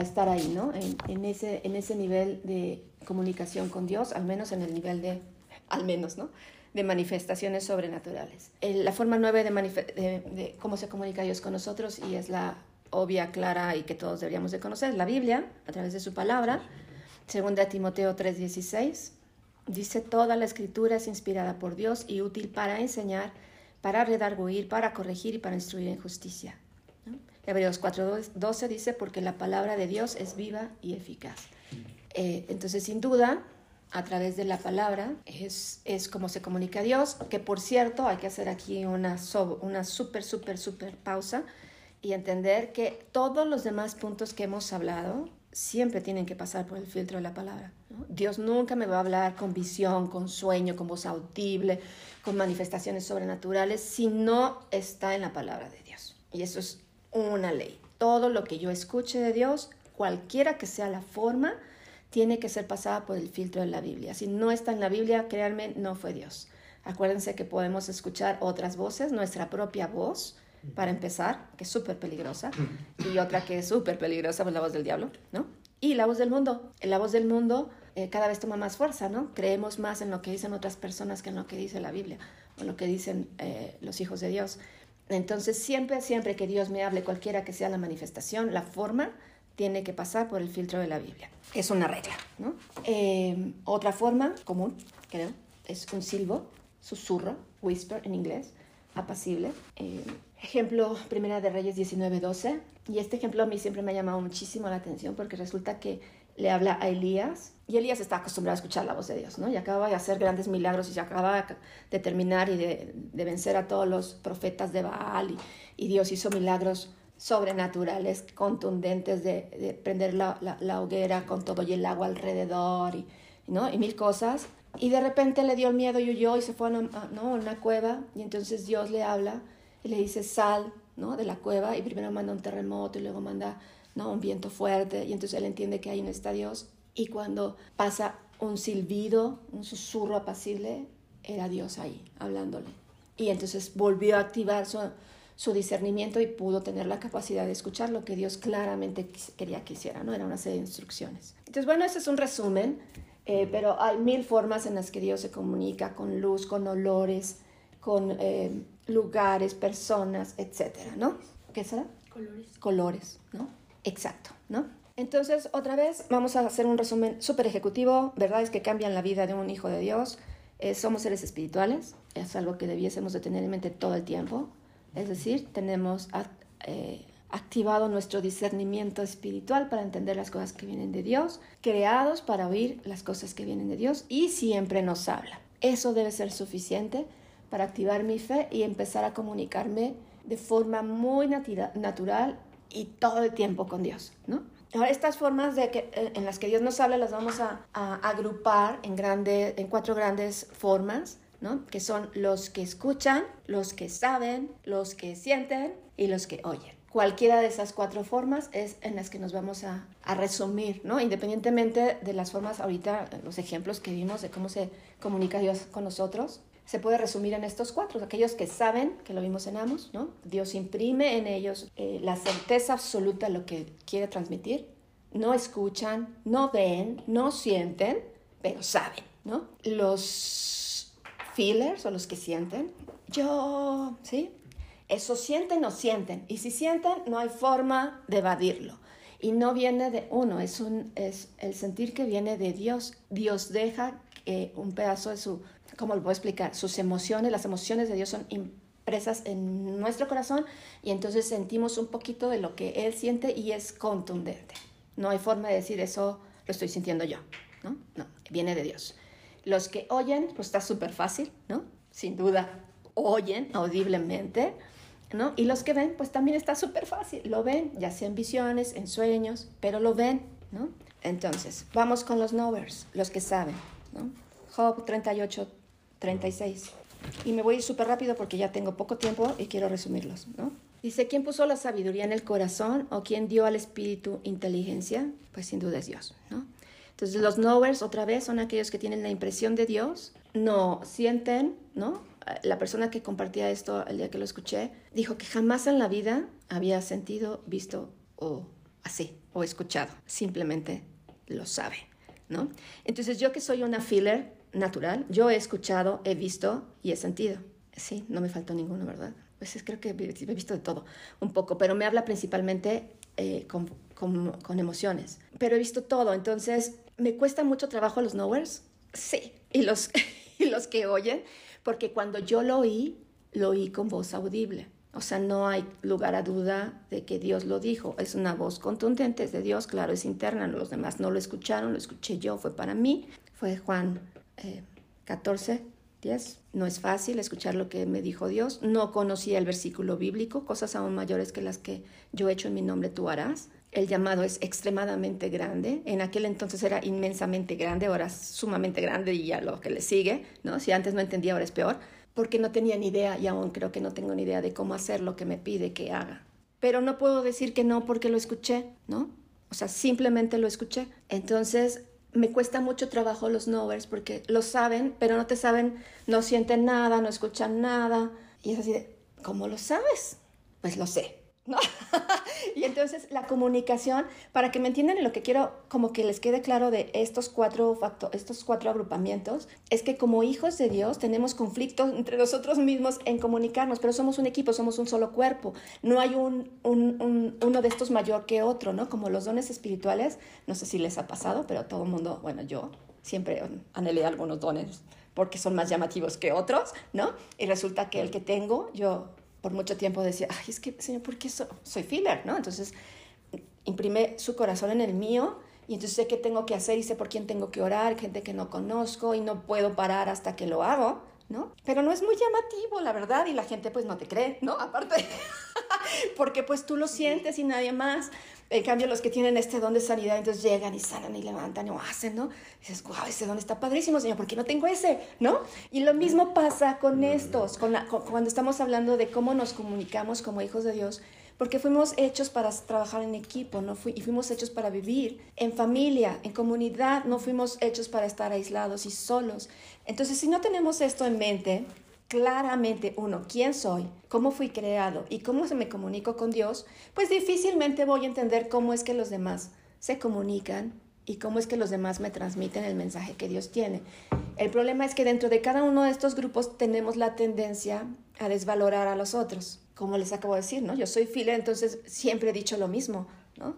estar ahí, ¿no? En ese nivel de comunicación con Dios, al menos en el nivel de, al menos, ¿no? De manifestaciones sobrenaturales. La forma nueve de, cómo se comunica Dios con nosotros y es la obvia, clara y que todos deberíamos de conocer, la Biblia, a través de su palabra. Segunda Timoteo 3:16 dice, toda la escritura es inspirada por Dios y útil para enseñar, para redarguir, para corregir y para instruir en justicia. Hebreos 4:12 dice, porque la palabra de Dios es viva y eficaz. Eh, entonces, sin duda, a través de la palabra, es, es como se comunica a Dios, que por cierto hay que hacer aquí una, una súper, súper, súper pausa y entender que todos los demás puntos que hemos hablado siempre tienen que pasar por el filtro de la palabra. Dios nunca me va a hablar con visión, con sueño, con voz audible, con manifestaciones sobrenaturales, si no está en la palabra de Dios. Y eso es una ley. Todo lo que yo escuche de Dios, cualquiera que sea la forma, tiene que ser pasada por el filtro de la Biblia. Si no está en la Biblia, créanme, no fue Dios. Acuérdense que podemos escuchar otras voces, nuestra propia voz, para empezar, que es súper peligrosa, y otra que es súper peligrosa, pues la voz del diablo, ¿no? Y la voz del mundo. La voz del mundo eh, cada vez toma más fuerza, ¿no? Creemos más en lo que dicen otras personas que en lo que dice la Biblia, o lo que dicen eh, los hijos de Dios. Entonces, siempre, siempre que Dios me hable, cualquiera que sea la manifestación, la forma, tiene que pasar por el filtro de la Biblia. Es una regla, ¿no? Eh, otra forma común, creo, es un silbo, susurro, whisper en inglés, apacible. Eh, ejemplo, Primera de Reyes 19:12. Y este ejemplo a mí siempre me ha llamado muchísimo la atención porque resulta que le habla a Elías y Elías está acostumbrado a escuchar la voz de Dios, ¿no? Y acaba de hacer grandes milagros y se acaba de terminar y de, vencer a todos los profetas de Baal y, y Dios hizo milagros sobrenaturales, contundentes de, prender la, la, hoguera con todo y el agua alrededor y, ¿no? y mil cosas. Y de repente le dio miedo y huyó y se fue a una, ¿no? una cueva y entonces Dios le habla y le dice sal ¿no? de la cueva y primero manda un terremoto y luego manda ¿no? un viento fuerte y entonces él entiende que ahí no está Dios y cuando pasa un silbido, un susurro apacible, era Dios ahí hablándole. Y entonces volvió a activar su, su discernimiento y pudo tener la capacidad de escuchar lo que Dios claramente quería que hiciera, ¿no? Era una serie de instrucciones. Entonces, bueno, ese es un resumen, eh, pero hay mil formas en las que Dios se comunica con luz, con olores, con eh, lugares, personas, etcétera, ¿no? ¿Qué será? Colores. Colores, ¿no? Exacto, ¿no? Entonces, otra vez, vamos a hacer un resumen súper ejecutivo, verdades que cambian la vida de un hijo de Dios. Eh, somos seres espirituales, es algo que debiésemos de tener en mente todo el tiempo. Es decir, tenemos eh, activado nuestro discernimiento espiritual para entender las cosas que vienen de Dios, creados para oír las cosas que vienen de Dios y siempre nos habla. Eso debe ser suficiente para activar mi fe y empezar a comunicarme de forma muy natural y todo el tiempo con Dios, ¿no? Ahora, estas formas de que, eh, en las que Dios nos habla las vamos a, agrupar en, cuatro grandes formas que son los que escuchan, los que saben, los que sienten y los que oyen. Cualquiera de esas cuatro formas es en las que nos vamos a, resumir, ¿no? independientemente de las formas, ahorita los ejemplos que vimos de cómo se comunica Dios con nosotros, se puede resumir en estos cuatro, aquellos que saben, que lo vimos en Amos, ¿no? Dios imprime en ellos eh, la certeza absoluta de lo que quiere transmitir, no escuchan, no ven, no sienten, pero saben, ¿no? Los feelers o los que sienten. Yo, ¿sí? Eso sienten o sienten. Y si sienten, no hay forma de evadirlo. Y no viene de uno, es, un, es el sentir que viene de Dios. Dios deja un pedazo de su, ¿cómo lo puedo explicar? Sus emociones, las emociones de Dios son impresas en nuestro corazón y entonces sentimos un poquito de lo que Él siente y es contundente. No hay forma de decir eso lo estoy sintiendo yo, ¿no? No, viene de Dios. Los que oyen, pues está súper fácil, ¿no? Sin duda, oyen audiblemente, ¿no? Y los que ven, pues también está súper fácil, lo ven, ya sea en visiones, en sueños, pero lo ven, ¿no? Entonces, vamos con los knowers, los que saben, ¿no? Job 38, 36. Y me voy a súper rápido porque ya tengo poco tiempo y quiero resumirlos, ¿no? Dice, ¿quién puso la sabiduría en el corazón o quién dio al espíritu inteligencia? Pues sin duda es Dios, ¿no? Entonces los knowers otra vez son aquellos que tienen la impresión de Dios, no sienten, ¿no? La persona que compartía esto el día que lo escuché dijo que jamás en la vida había sentido, visto o así, o escuchado, simplemente lo sabe, ¿no? Entonces yo que soy una filler natural, yo he escuchado, he visto y he sentido. Sí, no me faltó ninguno, ¿verdad? Pues creo que he visto de todo un poco, pero me habla principalmente eh, con, con, emociones. Pero he visto todo, entonces ¿Me cuesta mucho trabajo los knowers? Sí. ¿Y los, *laughs* y los que oyen? Porque cuando yo lo oí, lo oí con voz audible. O sea, no hay lugar a duda de que Dios lo dijo. Es una voz contundente, es de Dios, claro, es interna. Los demás no lo escucharon, lo escuché yo, fue para mí. Fue Juan 14, 10. No es fácil escuchar lo que me dijo Dios. No conocía el versículo bíblico, cosas aún mayores que las que yo he hecho en mi nombre tú harás el llamado es extremadamente grande. En aquel entonces era inmensamente grande, ahora es sumamente grande y ya lo que le sigue, ¿no? Si antes no entendía, ahora es peor, porque no tenía ni idea y aún creo que no tengo ni idea de cómo hacer lo que me pide que haga. Pero no puedo decir que no porque lo escuché, ¿no? O sea, simplemente lo escuché. Entonces, me cuesta mucho trabajo los knowers porque lo saben, pero no te saben, no sienten nada, no escuchan nada. Y es así de, ¿cómo lo sabes? Pues lo sé. ¿No? *laughs* y entonces la comunicación, para que me entiendan lo que quiero como que les quede claro de estos cuatro, estos cuatro agrupamientos, es que como hijos de Dios tenemos conflictos entre nosotros mismos en comunicarnos, pero somos un equipo, somos un solo cuerpo. No hay un, uno de estos mayor que otro, ¿no? Como los dones espirituales, no sé si les ha pasado, pero todo el mundo, bueno, yo siempre anhelé algunos dones porque son más llamativos que otros, ¿no? Y resulta que el que tengo, yo por mucho tiempo decía, ay, es que, Señor, ¿por qué soy filler, ¿no? Entonces, imprime su corazón en el mío y entonces sé qué tengo que hacer y sé por quién tengo que orar, gente que no conozco y no puedo parar hasta que lo hago, ¿no? Pero no es muy llamativo, la verdad, y la gente pues no te cree, ¿no? Aparte, *laughs* porque pues tú lo sientes y nadie más. En cambio, los que tienen este don de sanidad, entonces llegan y sanan y levantan o hacen, ¿no? Y dices, wow, ese don está padrísimo, Señor, ¿por qué no tengo ese? ¿No? Y lo mismo pasa con estos, con cuando estamos hablando de cómo nos comunicamos como hijos de Dios porque fuimos hechos para trabajar en equipo, ¿no? y fuimos hechos para vivir en familia, en comunidad, no fuimos hechos para estar aislados y solos. Entonces, si no tenemos esto en mente, claramente, uno, quién soy, cómo fui creado y cómo se me comunico con Dios, pues difícilmente voy a entender cómo es que los demás se comunican y cómo es que los demás me transmiten el mensaje que Dios tiene. El problema es que dentro de cada uno de estos grupos tenemos la tendencia a desvalorar a los otros como les acabo de decir, ¿no? Yo soy fila, entonces siempre he dicho lo mismo, ¿no?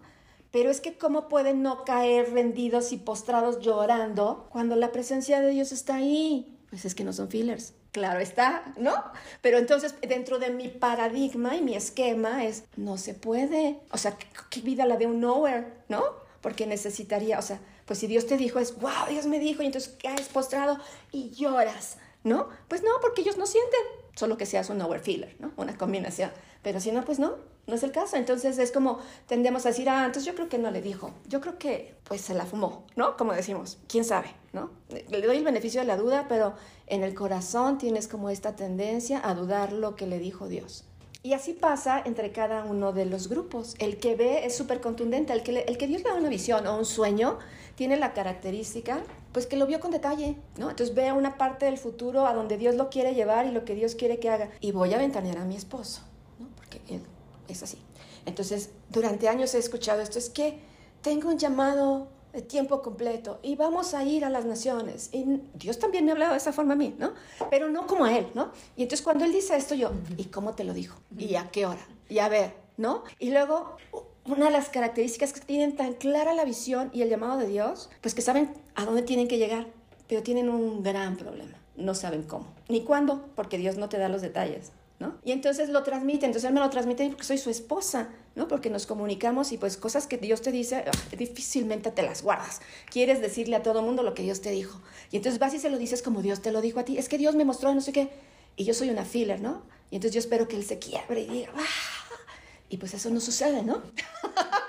Pero es que cómo pueden no caer rendidos y postrados llorando cuando la presencia de Dios está ahí. Pues es que no son fillers. Claro está, ¿no? Pero entonces dentro de mi paradigma y mi esquema es, no se puede. O sea, ¿qué, vida la de un nowhere, ¿no? Porque necesitaría, o sea, pues si Dios te dijo es, wow, Dios me dijo, y entonces caes postrado y lloras, ¿no? Pues no, porque ellos no sienten solo que seas un overfiller, ¿no? Una combinación. Pero si no, pues no, no es el caso. Entonces es como tendemos a decir, ah, entonces yo creo que no le dijo. Yo creo que pues se la fumó, ¿no? Como decimos, quién sabe, ¿no? Le doy el beneficio de la duda, pero en el corazón tienes como esta tendencia a dudar lo que le dijo Dios. Y así pasa entre cada uno de los grupos. El que ve es súper contundente, el que, el que Dios le da una visión o un sueño tiene la característica, pues que lo vio con detalle, ¿no? Entonces ve una parte del futuro a donde Dios lo quiere llevar y lo que Dios quiere que haga. Y voy a ventanear a mi esposo, ¿no? Porque él es así. Entonces, durante años he escuchado esto, es que tengo un llamado de tiempo completo y vamos a ir a las naciones. Y Dios también me ha hablado de esa forma a mí, ¿no? Pero no como a Él, ¿no? Y entonces cuando Él dice esto, yo, ¿y cómo te lo dijo? ¿Y a qué hora? Y a ver, ¿no? Y luego, una de las características que tienen tan clara la visión y el llamado de Dios, pues que saben a dónde tienen que llegar, pero tienen un gran problema. No saben cómo, ni cuándo, porque Dios no te da los detalles. ¿No? Y entonces lo transmite, entonces él me lo transmite porque soy su esposa, ¿no? Porque nos comunicamos y pues cosas que Dios te dice, ah, difícilmente te las guardas. Quieres decirle a todo mundo lo que Dios te dijo. Y entonces vas y se lo dices como Dios te lo dijo a ti. Es que Dios me mostró no sé qué. Y yo soy una filler, ¿no? Y entonces yo espero que él se quiebre y diga, ¡ah! Y pues eso no sucede, ¿no? *laughs*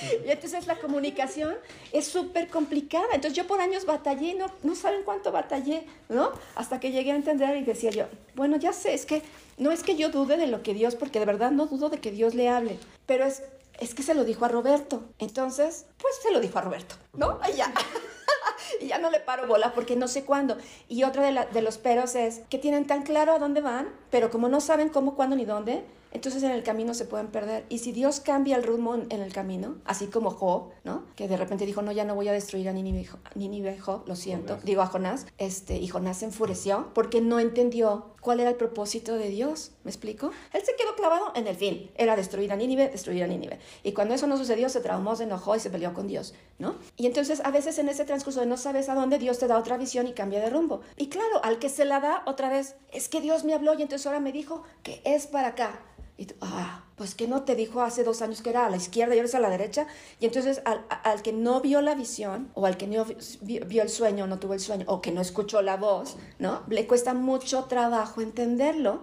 *laughs* Y entonces la comunicación es súper complicada. Entonces yo por años batallé, no, no saben cuánto batallé, ¿no? Hasta que llegué a entender y decía yo, bueno, ya sé, es que no es que yo dude de lo que Dios, porque de verdad no dudo de que Dios le hable, pero es, es que se lo dijo a Roberto. Entonces, pues se lo dijo a Roberto, ¿no? Ahí ya. *laughs* y ya no le paro bola porque no sé cuándo. Y otro de, de los peros es que tienen tan claro a dónde van, pero como no saben cómo, cuándo ni dónde, entonces en el camino se pueden perder. Y si Dios cambia el rumbo en el camino, así como Job, ¿no? Que de repente dijo, no, ya no voy a destruir a Nínive, Job, lo siento, digo a Jonás, este, y Jonás se enfureció porque no entendió cuál era el propósito de Dios, ¿me explico? Él se quedó clavado en el fin, era destruir a Nínive, destruir a Nínive. Y cuando eso no sucedió, se traumó, se enojó y se peleó con Dios, ¿no? Y entonces a veces en ese transcurso de no sabes a dónde, Dios te da otra visión y cambia de rumbo. Y claro, al que se la da otra vez, es que Dios me habló y entonces ahora me dijo que es para acá. Y tú, ah, pues que no te dijo hace dos años que era a la izquierda y ahora es a la derecha. Y entonces al, al que no vio la visión, o al que no vio, el sueño, no tuvo el sueño, o que no escuchó la voz, ¿no? Le cuesta mucho trabajo entenderlo,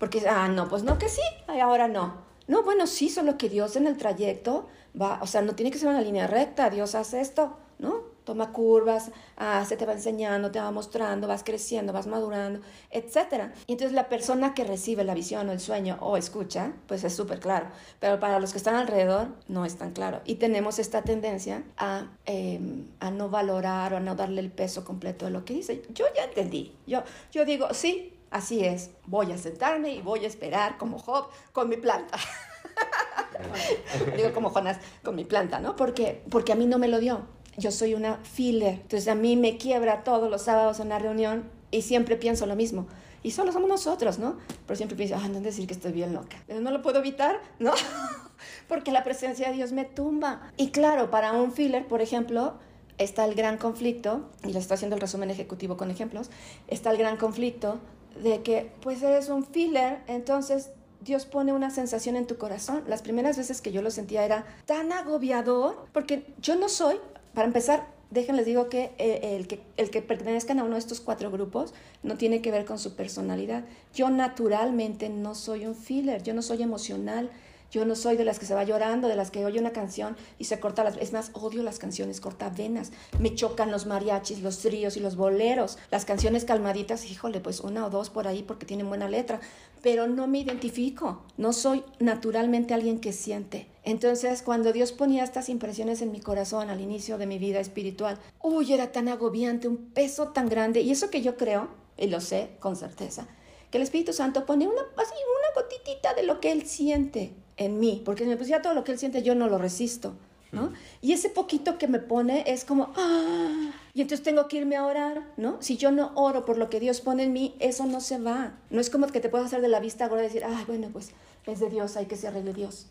porque, ah, no, pues no, que sí, ahora no. No, bueno, sí, solo que Dios en el trayecto va, o sea, no tiene que ser una línea recta, Dios hace esto, ¿no? Toma curvas, ah, se te va enseñando, te va mostrando, vas creciendo, vas madurando, etc. Y entonces la persona que recibe la visión o el sueño o escucha, pues es súper claro. Pero para los que están alrededor no es tan claro. Y tenemos esta tendencia a, em, a no valorar o a no darle el peso completo de lo que dice. Yo ya entendí. Yo, yo digo, sí, así es. Voy a sentarme y voy a esperar como Job con mi planta. *laughs* Digo como Jonás con mi planta, ¿no? Porque, porque a mí no me lo dio yo soy una filler. Entonces a mí me quiebra todos los sábados en la reunión y siempre pienso lo mismo. Y solo somos nosotros, ¿no? Pero siempre pienso, ah, no decir que estoy bien loca. Pero no lo puedo evitar, ¿no? *laughs* Porque la presencia de Dios me tumba. Y claro, para un filler, por ejemplo, está el gran conflicto, y les estoy haciendo el resumen ejecutivo con ejemplos, está el gran conflicto de que pues eres un filler, entonces Dios pone una sensación en tu corazón. Las primeras veces que yo lo sentía era tan agobiador, porque yo no soy, para empezar, déjenles digo que, eh, el que el que pertenezcan a uno de estos cuatro grupos no tiene que ver con su personalidad. Yo naturalmente no soy un filler, yo no soy emocional, yo no soy de las que se va llorando, de las que oye una canción y se corta las... Es más, odio las canciones corta venas. Me chocan los mariachis, los tríos y los boleros. Las canciones calmaditas, híjole, pues una o dos por ahí porque tienen buena letra. Pero no me identifico. No soy naturalmente alguien que siente. Entonces, cuando Dios ponía estas impresiones en mi corazón al inicio de mi vida espiritual, uy, era tan agobiante, un peso tan grande. Y eso que yo creo, y lo sé con certeza, que el Espíritu Santo pone una, así, una gotitita de lo que Él siente en mí, porque si me pusiera todo lo que él siente, yo no lo resisto, ¿no? Y ese poquito que me pone es como, ¡ah! Y entonces tengo que irme a orar, ¿no? Si yo no oro por lo que Dios pone en mí, eso no se va. No es como que te puedas hacer de la vista ahora y decir, ay, bueno, pues es de Dios, hay que se arregle Dios.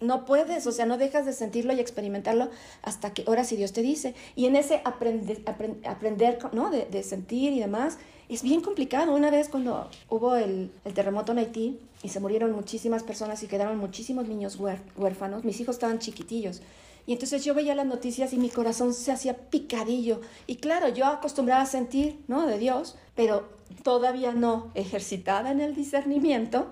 No puedes, o sea, no dejas de sentirlo y experimentarlo hasta que ahora si Dios te dice. Y en ese aprender, aprender ¿no? De, de, sentir y demás, es bien complicado. Una vez cuando hubo el, el, terremoto en Haití y se murieron muchísimas personas y quedaron muchísimos niños huérfanos, mis hijos estaban chiquitillos. Y entonces yo veía las noticias y mi corazón se hacía picadillo. Y claro, yo acostumbraba a sentir, ¿no? De Dios, pero todavía no ejercitada en el discernimiento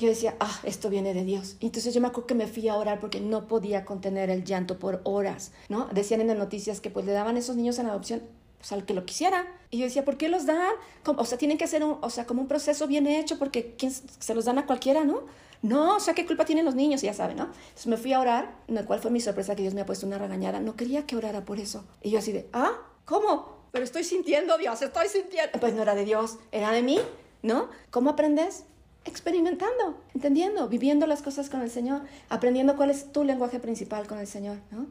yo decía, ah, esto viene de Dios. Entonces yo me acuerdo que me fui a orar porque no podía contener el llanto por horas, ¿no? Decían en las noticias que pues le daban esos niños en adopción pues al que lo quisiera. Y yo decía, ¿por qué los dan? O sea, tienen que hacer un, o sea, como un proceso bien hecho porque ¿quién, se los dan a cualquiera, ¿no? No, o sea, ¿qué culpa tienen los niños? Ya saben, ¿no? Entonces me fui a orar, ¿no? ¿cuál fue mi sorpresa? Que Dios me ha puesto una regañada. No quería que orara por eso. Y yo así de, ah, ¿cómo? Pero estoy sintiendo, Dios, estoy sintiendo. Pues no era de Dios, era de mí, ¿no? ¿Cómo aprendes? experimentando, entendiendo, viviendo las cosas con el Señor, aprendiendo cuál es tu lenguaje principal con el Señor, ¿no?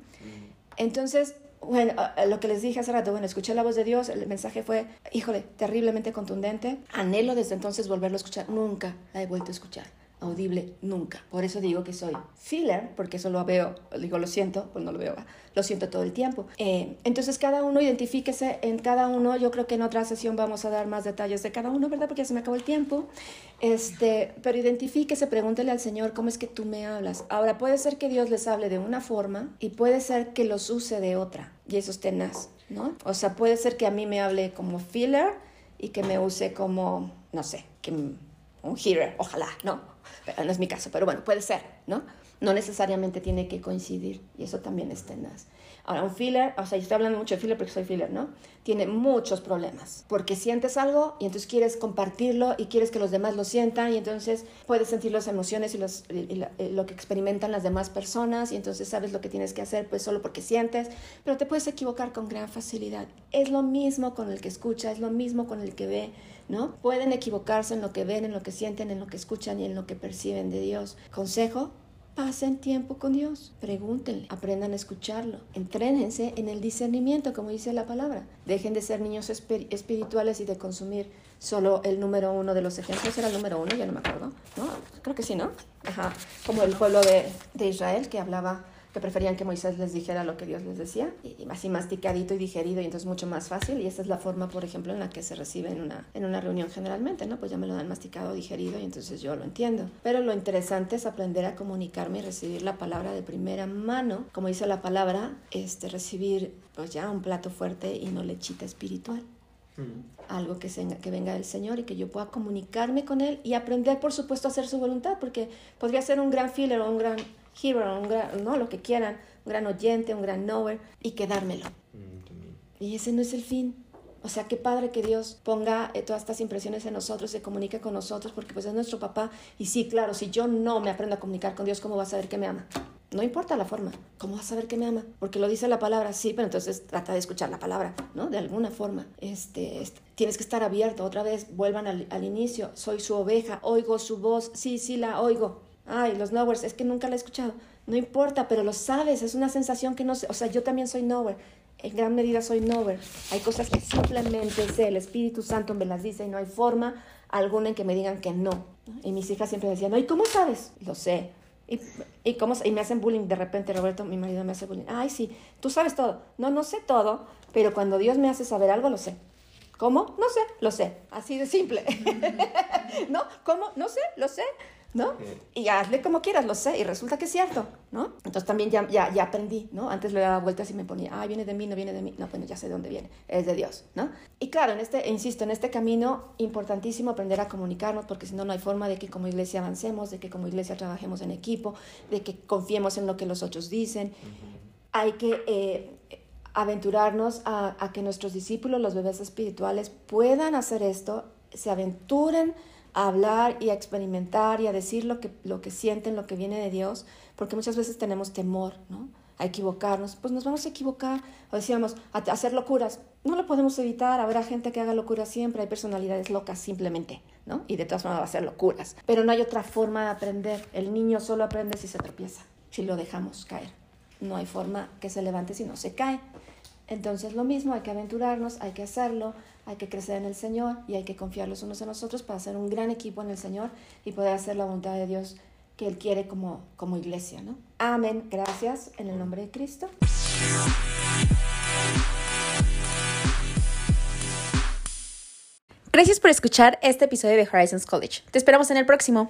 Entonces, bueno, lo que les dije hace rato, bueno, escuché la voz de Dios, el mensaje fue, híjole, terriblemente contundente. Anhelo desde entonces volverlo a escuchar. Nunca la he vuelto a escuchar audible nunca. Por eso digo que soy filler, porque eso lo veo, digo lo siento, pues no lo veo, lo siento todo el tiempo. Eh, entonces cada uno identifíquese en cada uno, yo creo que en otra sesión vamos a dar más detalles de cada uno, ¿verdad? Porque ya se me acabó el tiempo. Este, pero identifíquese, pregúntele al Señor cómo es que tú me hablas. Ahora puede ser que Dios les hable de una forma y puede ser que los use de otra, y eso es tenaz, ¿no? O sea, puede ser que a mí me hable como filler y que me use como, no sé, que un hearer, ojalá, ¿no? No es mi caso, pero bueno, puede ser, ¿no? No necesariamente tiene que coincidir y eso también es tenaz. Ahora, un filler, o sea, yo estoy hablando mucho de filler porque soy filler, ¿no? Tiene muchos problemas porque sientes algo y entonces quieres compartirlo y quieres que los demás lo sientan y entonces puedes sentir las emociones y, los, lo que experimentan las demás personas y entonces sabes lo que tienes que hacer pues solo porque sientes, pero te puedes equivocar con gran facilidad. Es lo mismo con el que escucha, es lo mismo con el que ve ¿no? Pueden equivocarse en lo que ven, en lo que sienten, en lo que escuchan y en lo que perciben de Dios. Consejo, pasen tiempo con Dios, pregúntenle, aprendan a escucharlo, entrénense en el discernimiento, como dice la palabra. Dejen de ser niños espirituales y de consumir solo el número uno de los ejemplos. Era el número uno, ya no me acuerdo, ¿no? Creo que sí, ¿no? Ajá, como el pueblo de, de Israel que hablaba que preferían que Moisés les dijera lo que Dios les decía, y, así masticadito y digerido, y entonces mucho más fácil, y esa es la forma, por ejemplo, en la que se recibe en una, en una reunión generalmente, ¿no? Pues ya me lo dan masticado, digerido, y entonces yo lo entiendo. Pero lo interesante es aprender a comunicarme y recibir la palabra de primera mano, como dice la palabra, este, recibir pues ya un plato fuerte y no lechita espiritual mm. algo que, que venga del Señor y que yo pueda comunicarme con Él y aprender, por supuesto, a hacer su voluntad, porque podría ser un gran filler o un gran hero, un gran, ¿no? lo que quieran, un gran oyente, un gran knower, y quedármelo. Mm, y ese no es el fin. O sea, qué padre que Dios ponga eh, todas estas impresiones en nosotros, se comunique con nosotros, porque pues es nuestro papá. Y sí, claro, si yo no me aprendo a comunicar con Dios, ¿cómo va a saber que me ama? No importa la forma, ¿cómo va a saber que me ama? Porque lo dice la palabra, sí, pero entonces trata de escuchar la palabra, ¿no? De alguna forma. Este, este tienes que estar abierto, otra vez, vuelvan al, al inicio, soy su oveja, oigo su voz, sí, sí la oigo, ay, los nowheres, es que nunca la he escuchado. No importa, pero lo sabes, es una sensación que no sé, o sea, yo también soy nowhere, en gran medida soy nowhere. Hay cosas que simplemente sé, el Espíritu Santo me las dice y no hay forma alguna en que me digan que no. Y mis hijas siempre decían, ¿y cómo sabes? Lo sé, Y, y, cómo, y me hacen bullying de repente, Roberto, mi marido me hace bullying. Ay, sí, tú sabes todo. No, no sé todo, pero cuando Dios me hace saber algo, lo sé. ¿Cómo? No sé, lo sé. Así de simple. *laughs* ¿No? ¿Cómo? No sé, lo sé. ¿No? Y hazle como quieras, lo sé, y resulta que es cierto, ¿no? Entonces también ya, ya, ya aprendí, ¿no? Antes le daba vueltas y me ponía, ah, viene de mí, no viene de mí, no, bueno, ya sé de dónde viene, es de Dios, ¿no? Y claro, en este, insisto, en este camino, importantísimo aprender a comunicarnos, porque si no, no hay forma de que como iglesia avancemos, de que como iglesia trabajemos en equipo, de que confiemos en lo que los otros dicen. Hay que... Eh, aventurarnos a, a que nuestros discípulos, los bebés espirituales, puedan hacer esto, se aventuren a hablar y a experimentar y a decir lo que, lo que sienten, lo que viene de Dios, porque muchas veces tenemos temor, ¿no? A equivocarnos, pues nos vamos a equivocar, o decíamos, a, hacer locuras, no lo podemos evitar, habrá gente que haga locuras siempre, hay personalidades locas simplemente, ¿no? Y de todas formas va a hacer locuras, pero no hay otra forma de aprender, el niño solo aprende si se tropieza, si lo dejamos caer, no hay forma que se levante si no se cae. Entonces lo mismo, hay que aventurarnos, hay que hacerlo, hay que crecer en el Señor y hay que confiar los unos en los otros para hacer un gran equipo en el Señor y poder hacer la voluntad de Dios que Él quiere como, como iglesia. ¿no? Amén. Gracias en el nombre de Cristo. Gracias por escuchar este episodio de Horizons College. Te esperamos en el próximo.